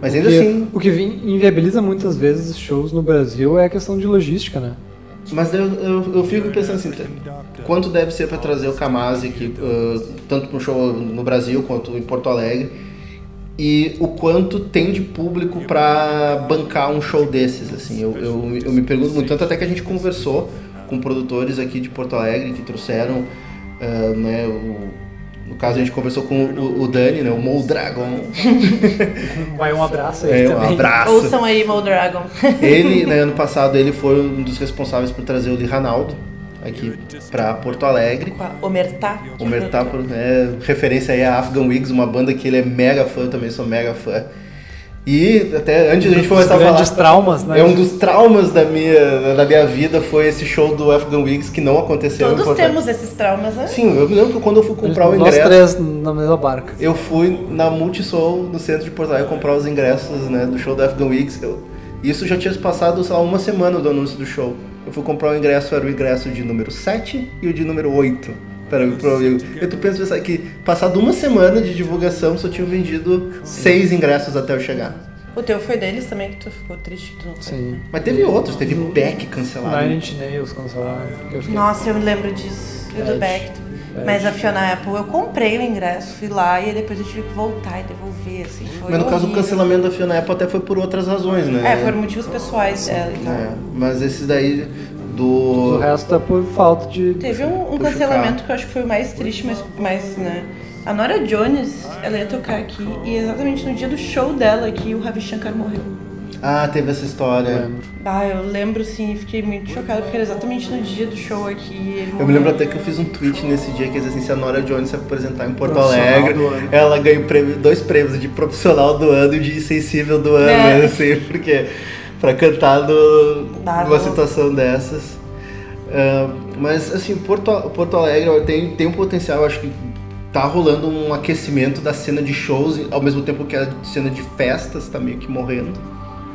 Mas o ainda que- assim- O que vi- inviabiliza muitas vezes shows no Brasil é a questão de logística, né? Mas eu, eu, eu fico pensando assim, quanto deve ser para trazer o Kamasi aqui, ah, tanto para um show no Brasil quanto em Porto Alegre, e o quanto tem de público para bancar um show desses, assim, eu, eu, eu me pergunto muito, tanto até que a gente conversou com produtores aqui de Porto Alegre que trouxeram, ah, né, o, no caso a gente conversou com o, o Dani, né, o Mo Dragon, Vai um abraço aí é, um também. abraço. Ouçam aí, Mo Dragon. Ele, né, ano passado, ele foi um dos responsáveis por trazer o Lee Ranaldo aqui para Porto Alegre. Com a Omertá. O Mertá, é, referência aí a Afghan Wigs, uma banda que ele é mega fã, eu também sou mega fã. E até antes a gente começar a grandes falar, traumas, né? é um dos traumas da minha, da minha vida foi esse show do Afghan Wigs que não aconteceu Todos temos esses traumas, né? Sim, eu me lembro que quando eu fui comprar o Nós ingresso, três na mesma barca. eu fui na Multishow no centro de Porto Alegre comprar os ingressos né, do show do Afghan Wigs. Eu- isso já tinha se passado, sei lá, uma semana do anúncio do show. Eu fui comprar o ingresso, era o ingresso de número 7 e o de número 8. Para, para, eu, e tu pensa pensar que, passado uma semana de divulgação, só tinham vendido seis ingressos até eu chegar. O teu foi deles também, que tu ficou triste que tu não foi. Sim. Mas teve outros, teve Beck cancelado. Nine Inch Nails cancelaram. que eu fiquei- Nossa, eu me lembro disso. E do Bad. Beck. Mas a Fiona Apple, eu comprei o ingresso, fui lá e depois eu tive que voltar e devolver, assim. Foi Mas no caso, o horrível. cancelamento da Fiona Apple até foi por outras razões, né? É, foram motivos pessoais dela e tal. É, mas esse daí O do. resto é por falta de. Teve um, um o cancelamento que eu acho que foi o mais triste, mas, mas né? A Nora Jones, ela ia tocar aqui e exatamente no dia do show dela aqui o Ravi Shankar morreu. Ah, teve essa história. Ah, eu lembro sim, fiquei muito chocada porque era exatamente no dia do show aqui. Eu me lembro até que eu fiz um tweet nesse dia que assim, se a Nora Jones se apresentar em Porto Alegre, ela ganha o prêmio, dois prêmios, de profissional do ano e de sensível do ano, É. né? assim, porque pra cantar no, Dá, numa não. situação dessas. Ah, mas assim, Porto, Porto Alegre tem, tem um potencial, acho que tá rolando um aquecimento da cena de shows, ao mesmo tempo que a cena de festas tá meio que morrendo.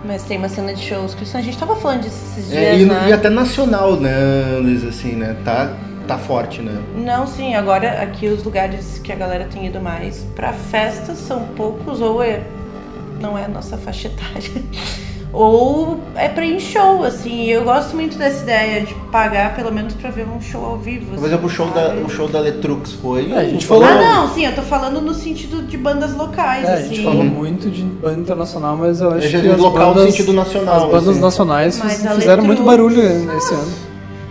Mas tem uma cena de shows que a gente tava falando disso esses dias, É, e, né? e até nacional, né, Luiz, assim, né? Tá, tá forte, né? Não, sim, agora aqui os lugares que a galera tem ido mais pra festas são poucos ou é não é a nossa faixa etária. Ou é pra ir em show, assim. Eu gosto muito dessa ideia de pagar pelo menos pra ver um show ao vivo. Por assim, exemplo, o show da, o show da Letrux foi. É, a gente falou- Ah, não, sim, eu tô falando no sentido de bandas locais, É, a assim. gente falou muito de banda internacional, mas eu acho É, já que no as local no bandas, sentido nacional, as bandas assim. nacionais Mas a fizeram muito Letrux- barulho esse ano.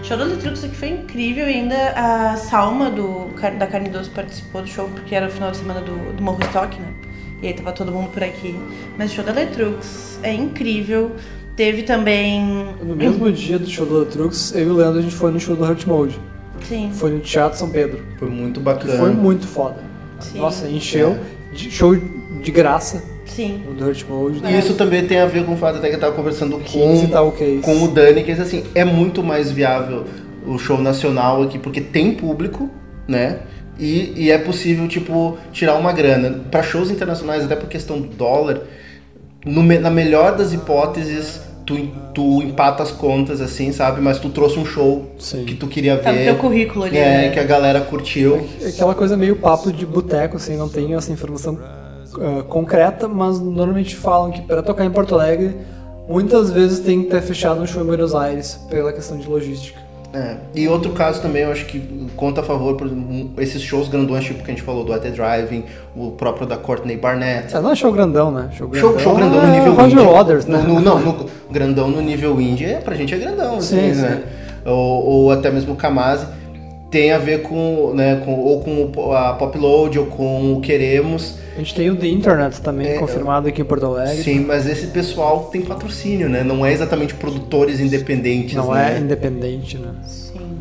show da Letrux aqui foi incrível e ainda a Salma do, da Carne Doce participou do show porque era o final de semana do, do Morro Stock, né? E aí tava todo mundo por aqui. Mas o show da Letrux é incrível. Teve também. No mesmo dia do show do Letrux, eu e o Leandro a gente foi no show do Hurt Mode. Sim. Foi no Teatro São Pedro. Foi muito Que bacana. foi muito foda. Sim. Nossa, encheu. De- Show de graça Sim. o do Hurt Mode. E isso também tem a ver com o fato até que eu tava conversando 15 com, tal case. com o Dani, que assim, é muito mais viável o show nacional aqui, porque tem público, né? E, e é possível, tipo, tirar uma grana. Pra shows internacionais, até por questão do dólar, no na melhor das hipóteses, tu, tu empata as contas, assim, sabe? Mas tu trouxe um show Sim. que tu queria ver. Tá no teu currículo ali. É, né? que a galera curtiu. É Aquela coisa meio papo de boteco, assim, não tem essa informação ah, concreta, mas normalmente falam que para tocar em Porto Alegre, muitas vezes tem que ter fechado um show em Buenos Aires, pela questão de logística. É. E outro caso também, eu acho que conta a favor, por exemplo, esses shows grandões, tipo que a gente falou, do At The Driving, o próprio da Courtney Barnett. É, não é show grandão, né? Show grandão, Show, show grandão no é nível Roger indie. Waters, né? No- no- não, no, grandão no nível indie, é, pra gente é grandão, assim, Sim, né? Ou, ou até mesmo o Kamase. Tem a ver com, né, com, ou com o- a Popload, ou com o Queremos. A gente tem o The Internet também, É, confirmado aqui em Porto Alegre. Sim, mas esse pessoal tem patrocínio, né? Não é exatamente produtores independentes, Não né? é independente, né?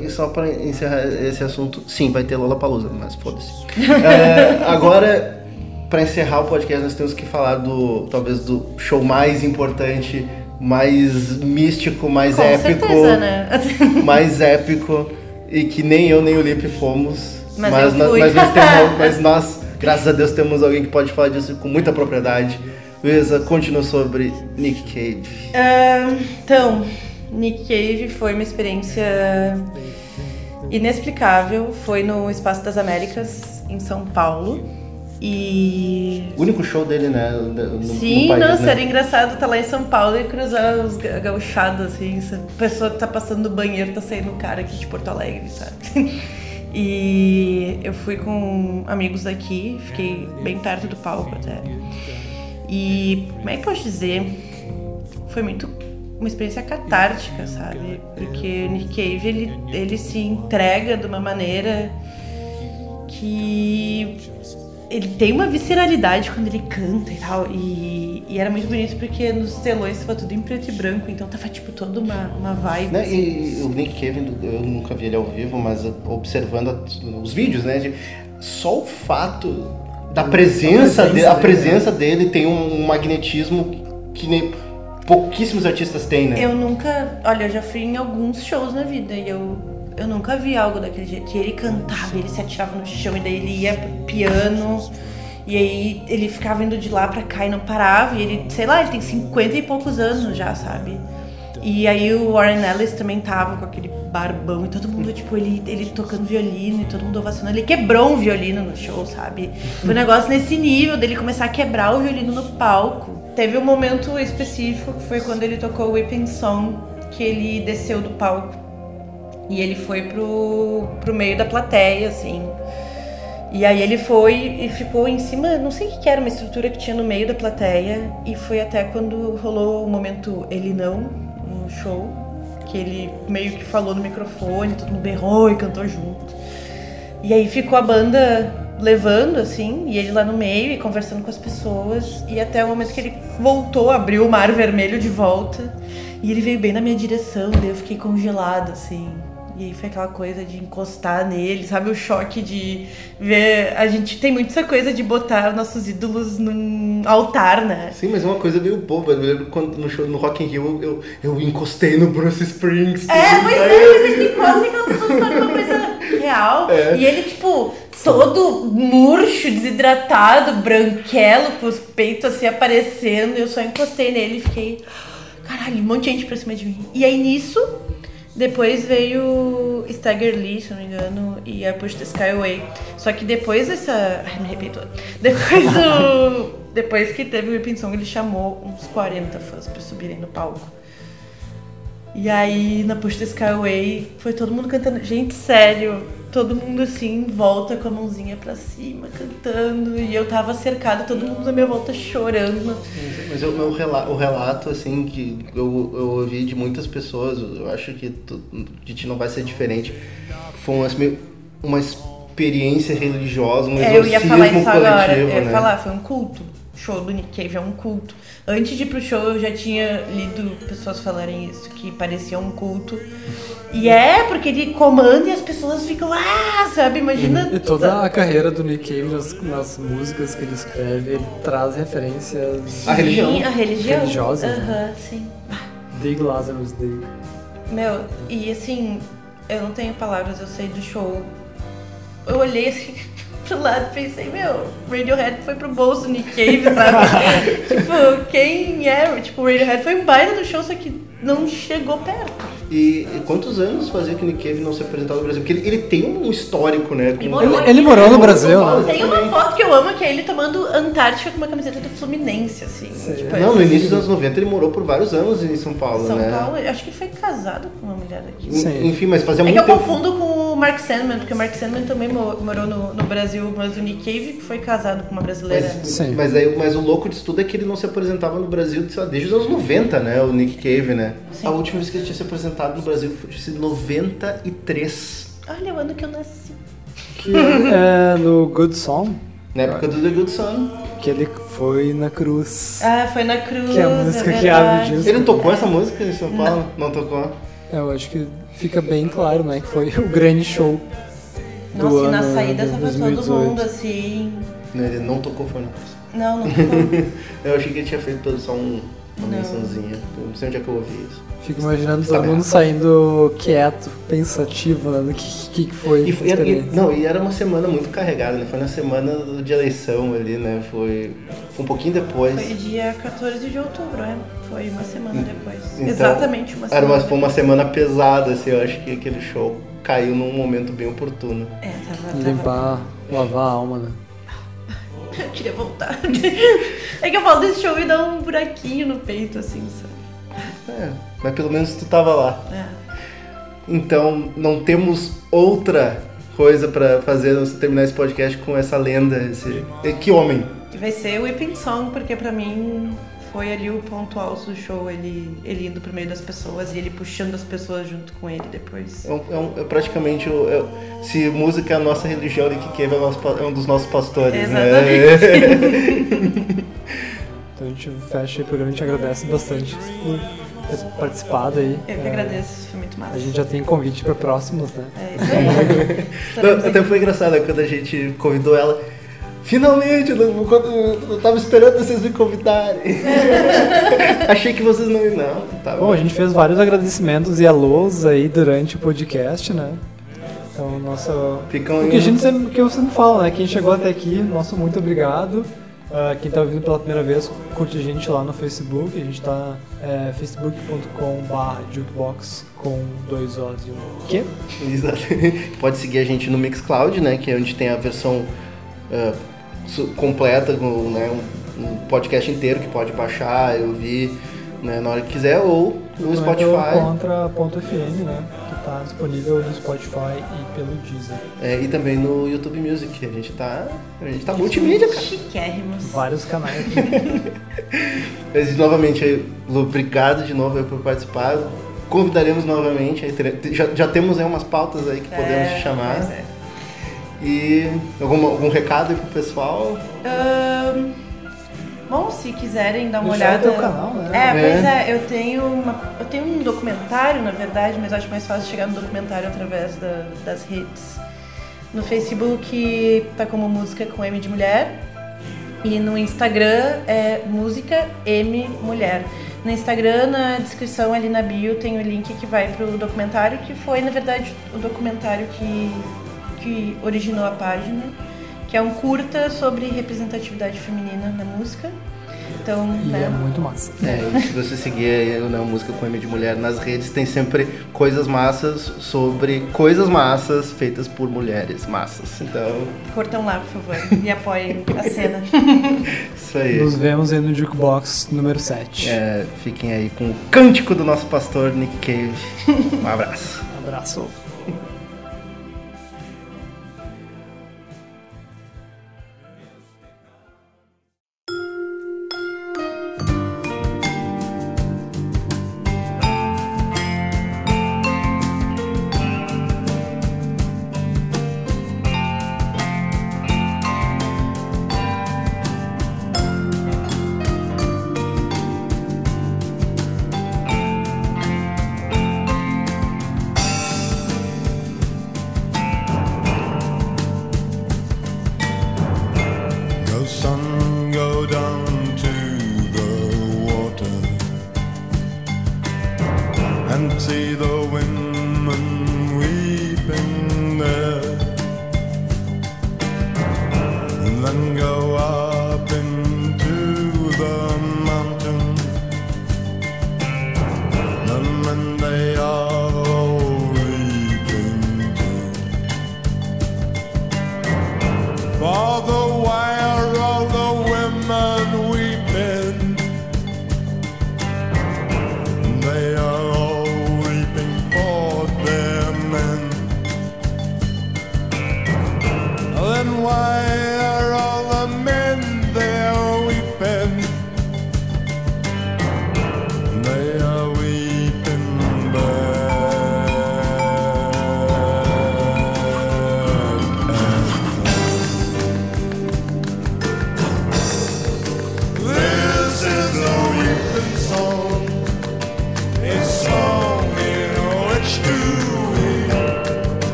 E só pra encerrar esse assunto, sim, vai ter Lola Palusa, mas foda-se. É, agora, pra encerrar o podcast, nós temos que falar do talvez do show mais importante, mais místico, mais Com épico, certeza, né? mais épico e que nem eu nem o Lipe fomos. Mas eu nó- fui. mas nós temos, mas nós, graças a Deus, temos alguém que pode falar disso com muita propriedade. Luísa, continua sobre Nick Cage. Ah, então, Nick Cave foi uma experiência inexplicável. Foi no Espaço das Américas, em São Paulo. E. O único show dele, né? No, no Sim, país, nossa, né? era engraçado estar lá em São Paulo e cruzar os ga- gauchados, assim. A pessoa que tá passando no banheiro, tá saindo um cara aqui de Porto Alegre, sabe? E eu fui com amigos daqui, fiquei bem perto do palco até. E como é que eu posso dizer? Foi muito uma experiência catártica, sabe? Porque o Nick Cave, ele, ele se entrega de uma maneira que ele tem uma visceralidade quando ele canta e tal. E, e era muito bonito porque nos telões tava tudo em preto e branco, então tava tipo toda uma, uma vibe. Né, assim. E o Nick Cave, eu nunca vi ele ao vivo, mas observando a- os vídeos, né? de- só o fato da presença, presença dele, a presença dele tem um, um magnetismo que nem pouquíssimos artistas têm, né? Eu nunca. Olha, eu já fui em alguns shows na vida e eu, eu nunca vi algo daquele jeito. E ele cantava, ele se atirava no chão e daí ele ia pro piano. E aí ele ficava indo de lá pra cá e não parava. E ele, sei lá, ele tem 50 e poucos anos já, sabe? E aí o Warren Ellis também tava com aquele barbão e todo mundo, tipo, ele, ele tocando violino e todo mundo ovacionando. Ele quebrou um violino no show, sabe? Foi um negócio nesse nível dele começar a quebrar o violino no palco. Teve um momento específico que foi quando ele tocou o Whipping Song, que ele desceu do palco. E ele foi pro, pro meio da plateia, assim. E aí ele foi e ficou em cima, não sei o que era, uma estrutura que tinha no meio da plateia. E foi até quando rolou o momento Ele Não, no show. Que ele meio que falou no microfone, todo mundo berrou e cantou junto. E aí ficou a banda levando, assim, e ele lá no meio e conversando com as pessoas. E até o momento que ele voltou, abriu o mar vermelho de volta. E ele veio bem na minha direção, daí eu fiquei congelada, assim. E aí foi aquela coisa de encostar nele, sabe? O choque de ver. A gente tem muito essa coisa de botar nossos ídolos num altar, né? Sim, mas é uma coisa meio boba. Eu lembro quando no show no Rock in Rio eu, eu encostei no Bruce Springsteen. É, pois é, mas pessoa se torna uma coisa real. É. E ele, tipo, todo murcho, desidratado, branquelo, com os peitos assim aparecendo. E eu só encostei nele e fiquei. Caralho, um monte de gente pra cima de mim. E aí nisso, Depois veio Stagger Lee, se não me engano, e a Push the Sky Away. Só que depois dessa. Ai, me arrepiei toda. Depois do. depois que teve o Whipping Song, ele chamou uns 40 fãs pra subirem no palco. E aí, na Push the Sky Away, foi todo mundo cantando. Gente, sério, todo mundo assim, volta com a mãozinha pra cima, cantando. E eu tava cercada, todo mundo à minha volta chorando. Mas o meu rela- o relato, assim, que eu, eu ouvi de muitas pessoas, eu acho que tu, de ti não vai ser diferente. Foi uma, uma experiência religiosa, um É, eu ia exorcismo falar isso coletivo, agora. Eu ia né? falar, foi um culto. Show do Nick Cave é um culto. Antes de ir pro show, eu já tinha lido pessoas falarem isso, que parecia um culto. E é, porque ele comanda e as pessoas ficam, ah, sabe? Imagina. E toda a carreira do Nick Cave nas, nas músicas que ele escreve, ele traz referências A religião. Sim, a religião. Religiosas, Aham, né? sim. Dig Lazarus Dig. Meu, e assim, eu não tenho palavras, eu sei do show. Eu olhei assim pro lado e pensei, meu, Radiohead foi pro bolso Nick Cave, sabe? tipo, quem é? Tipo, Radiohead foi um baile do show, só que não chegou perto. E, e quantos anos fazia que o Nick Cave não se apresentava no Brasil? Porque ele, ele tem um histórico, né? com- morou Ele, ele morou no Brasil, né? Tem uma foto que eu amo, que é ele tomando Antártica com uma camiseta do Fluminense, assim. Tipo, Não, no início dos anos 90 ele morou por vários anos em São Paulo, São né? Paulo, eu acho que ele foi casado com uma mulher daqui. Sim. Enfim, mas fazia É que muito eu tempo. confundo com o Mark Sandman, porque o Mark Sandman também mo- morou no, no Brasil, mas o Nick Cave foi casado com uma brasileira. Mas, Sim. mas, aí, mas o louco disso tudo é que ele não se apresentava no Brasil desde os anos 90, né? O Nick Cave, né? Sim. A última vez que ele tinha se apresentado no Brasil foi em 93. Olha o ano que eu nasci. Que é no Good Song, Na época do The Good Son. que ele foi na cruz. Ah, foi na cruz. Que é a música é que abre o disco. Ele não tocou essa música em São Paulo? Não, tocou. É, eu acho que fica bem claro, né? Que foi o grande show do Nossa, e ano na saída de tava todo 2018. mundo assim. Não, Ele não tocou, foi na cruz. Não, não ficou. Eu achei que ele tinha feito só um, uma Não. mençãozinha. Eu não sei onde é que eu ouvi isso. Fico imaginando todo mundo saindo quieto, pensativo, né? No que, que, que foi E, foi- e- não, e era uma semana muito carregada, né? Foi na semana do- de eleição ali, né? Foi, foi um pouquinho depois. Foi dia 14 de outubro, é. Foi uma semana depois. Então, Exatamente uma Era semana. uma, foi uma semana pesada, assim, eu acho que aquele show caiu num momento bem oportuno. É, tava, tava. Limpar, lavar a alma, né? Eu queria voltar. é que eu falo desse show e dá um buraquinho no peito, assim, sabe? É, mas pelo menos tu tava lá. É. Então não temos outra coisa pra fazer ser terminar esse podcast com essa lenda, esse. Que homem! E vai ser o Whipping Song, porque pra mim foi ali o ponto alto do show, ele, ele indo pro meio das pessoas e ele puxando as pessoas junto com ele depois. É, um- é um- é praticamente o. é- se música é a nossa religião, Nick Cave é, é um dos nossos pastores, né? Então a gente fecha aí o programa, a gente agradece bastante por ter participado aí. Eu que É, agradeço, foi muito massa. A gente já tem convite para próximos, né? É isso aí. Não, até foi engraçado né, quando a gente convidou ela. Finalmente, eu, quando, eu tava esperando vocês me convidarem. Achei que vocês não iam, não. Tá Bom, a gente fez vários agradecimentos e alôs aí durante o podcast, né? Então, nosso. Ficam O que, a gente sempre, que eu sempre falo, né? Quem chegou até aqui, nosso muito obrigado. Ah, quem tá ouvindo pela primeira vez, curte a gente lá no Facebook. A gente tá é, facebook.com.br jukebox com dois O's e um Q. Exato. Pode seguir a gente no Mixcloud, né? Que é onde tem a versão su- completa, com né, um, um podcast inteiro que pode baixar e ouvir né, na hora que quiser, ou no pelo Spotify. Contra.fm, né? Que tá disponível no Spotify e pelo Deezer. É, e também no YouTube Music. A gente tá. A gente tá multimídia, cara. Chiquérrimos. Vários canais aqui. Mas novamente, aí, Lu, obrigado de novo aí por participar. Convidaremos novamente. aí já, já temos aí umas pautas aí que podemos te chamar. pois é. E algum, algum recado aí pro pessoal? Ahn, bom, se quiserem dar uma Deixar olhada. o teu canal, né? É, pois É. é, eu tenho uma, eu tenho um documentário, na verdade, mas acho mais fácil chegar no documentário através da- das redes. No Facebook tá como música com M de mulher e no Instagram é música M mulher. No Instagram, na descrição ali na bio, tem o link que vai pro documentário, que foi, na verdade, o documentário que, que originou a página, que é um curta sobre representatividade feminina na música. Então, E né? é muito massa. É, se você seguir aí, né, o Música com M de Mulher nas redes, tem sempre coisas massas sobre coisas massas feitas por mulheres massas. Então, Curtam lá, por favor. E apoiem a cena. isso aí. Nos vemos aí no Jukebox número 7. É, fiquem aí com o cântico do nosso pastor Nick Cave. Um abraço. Abraço.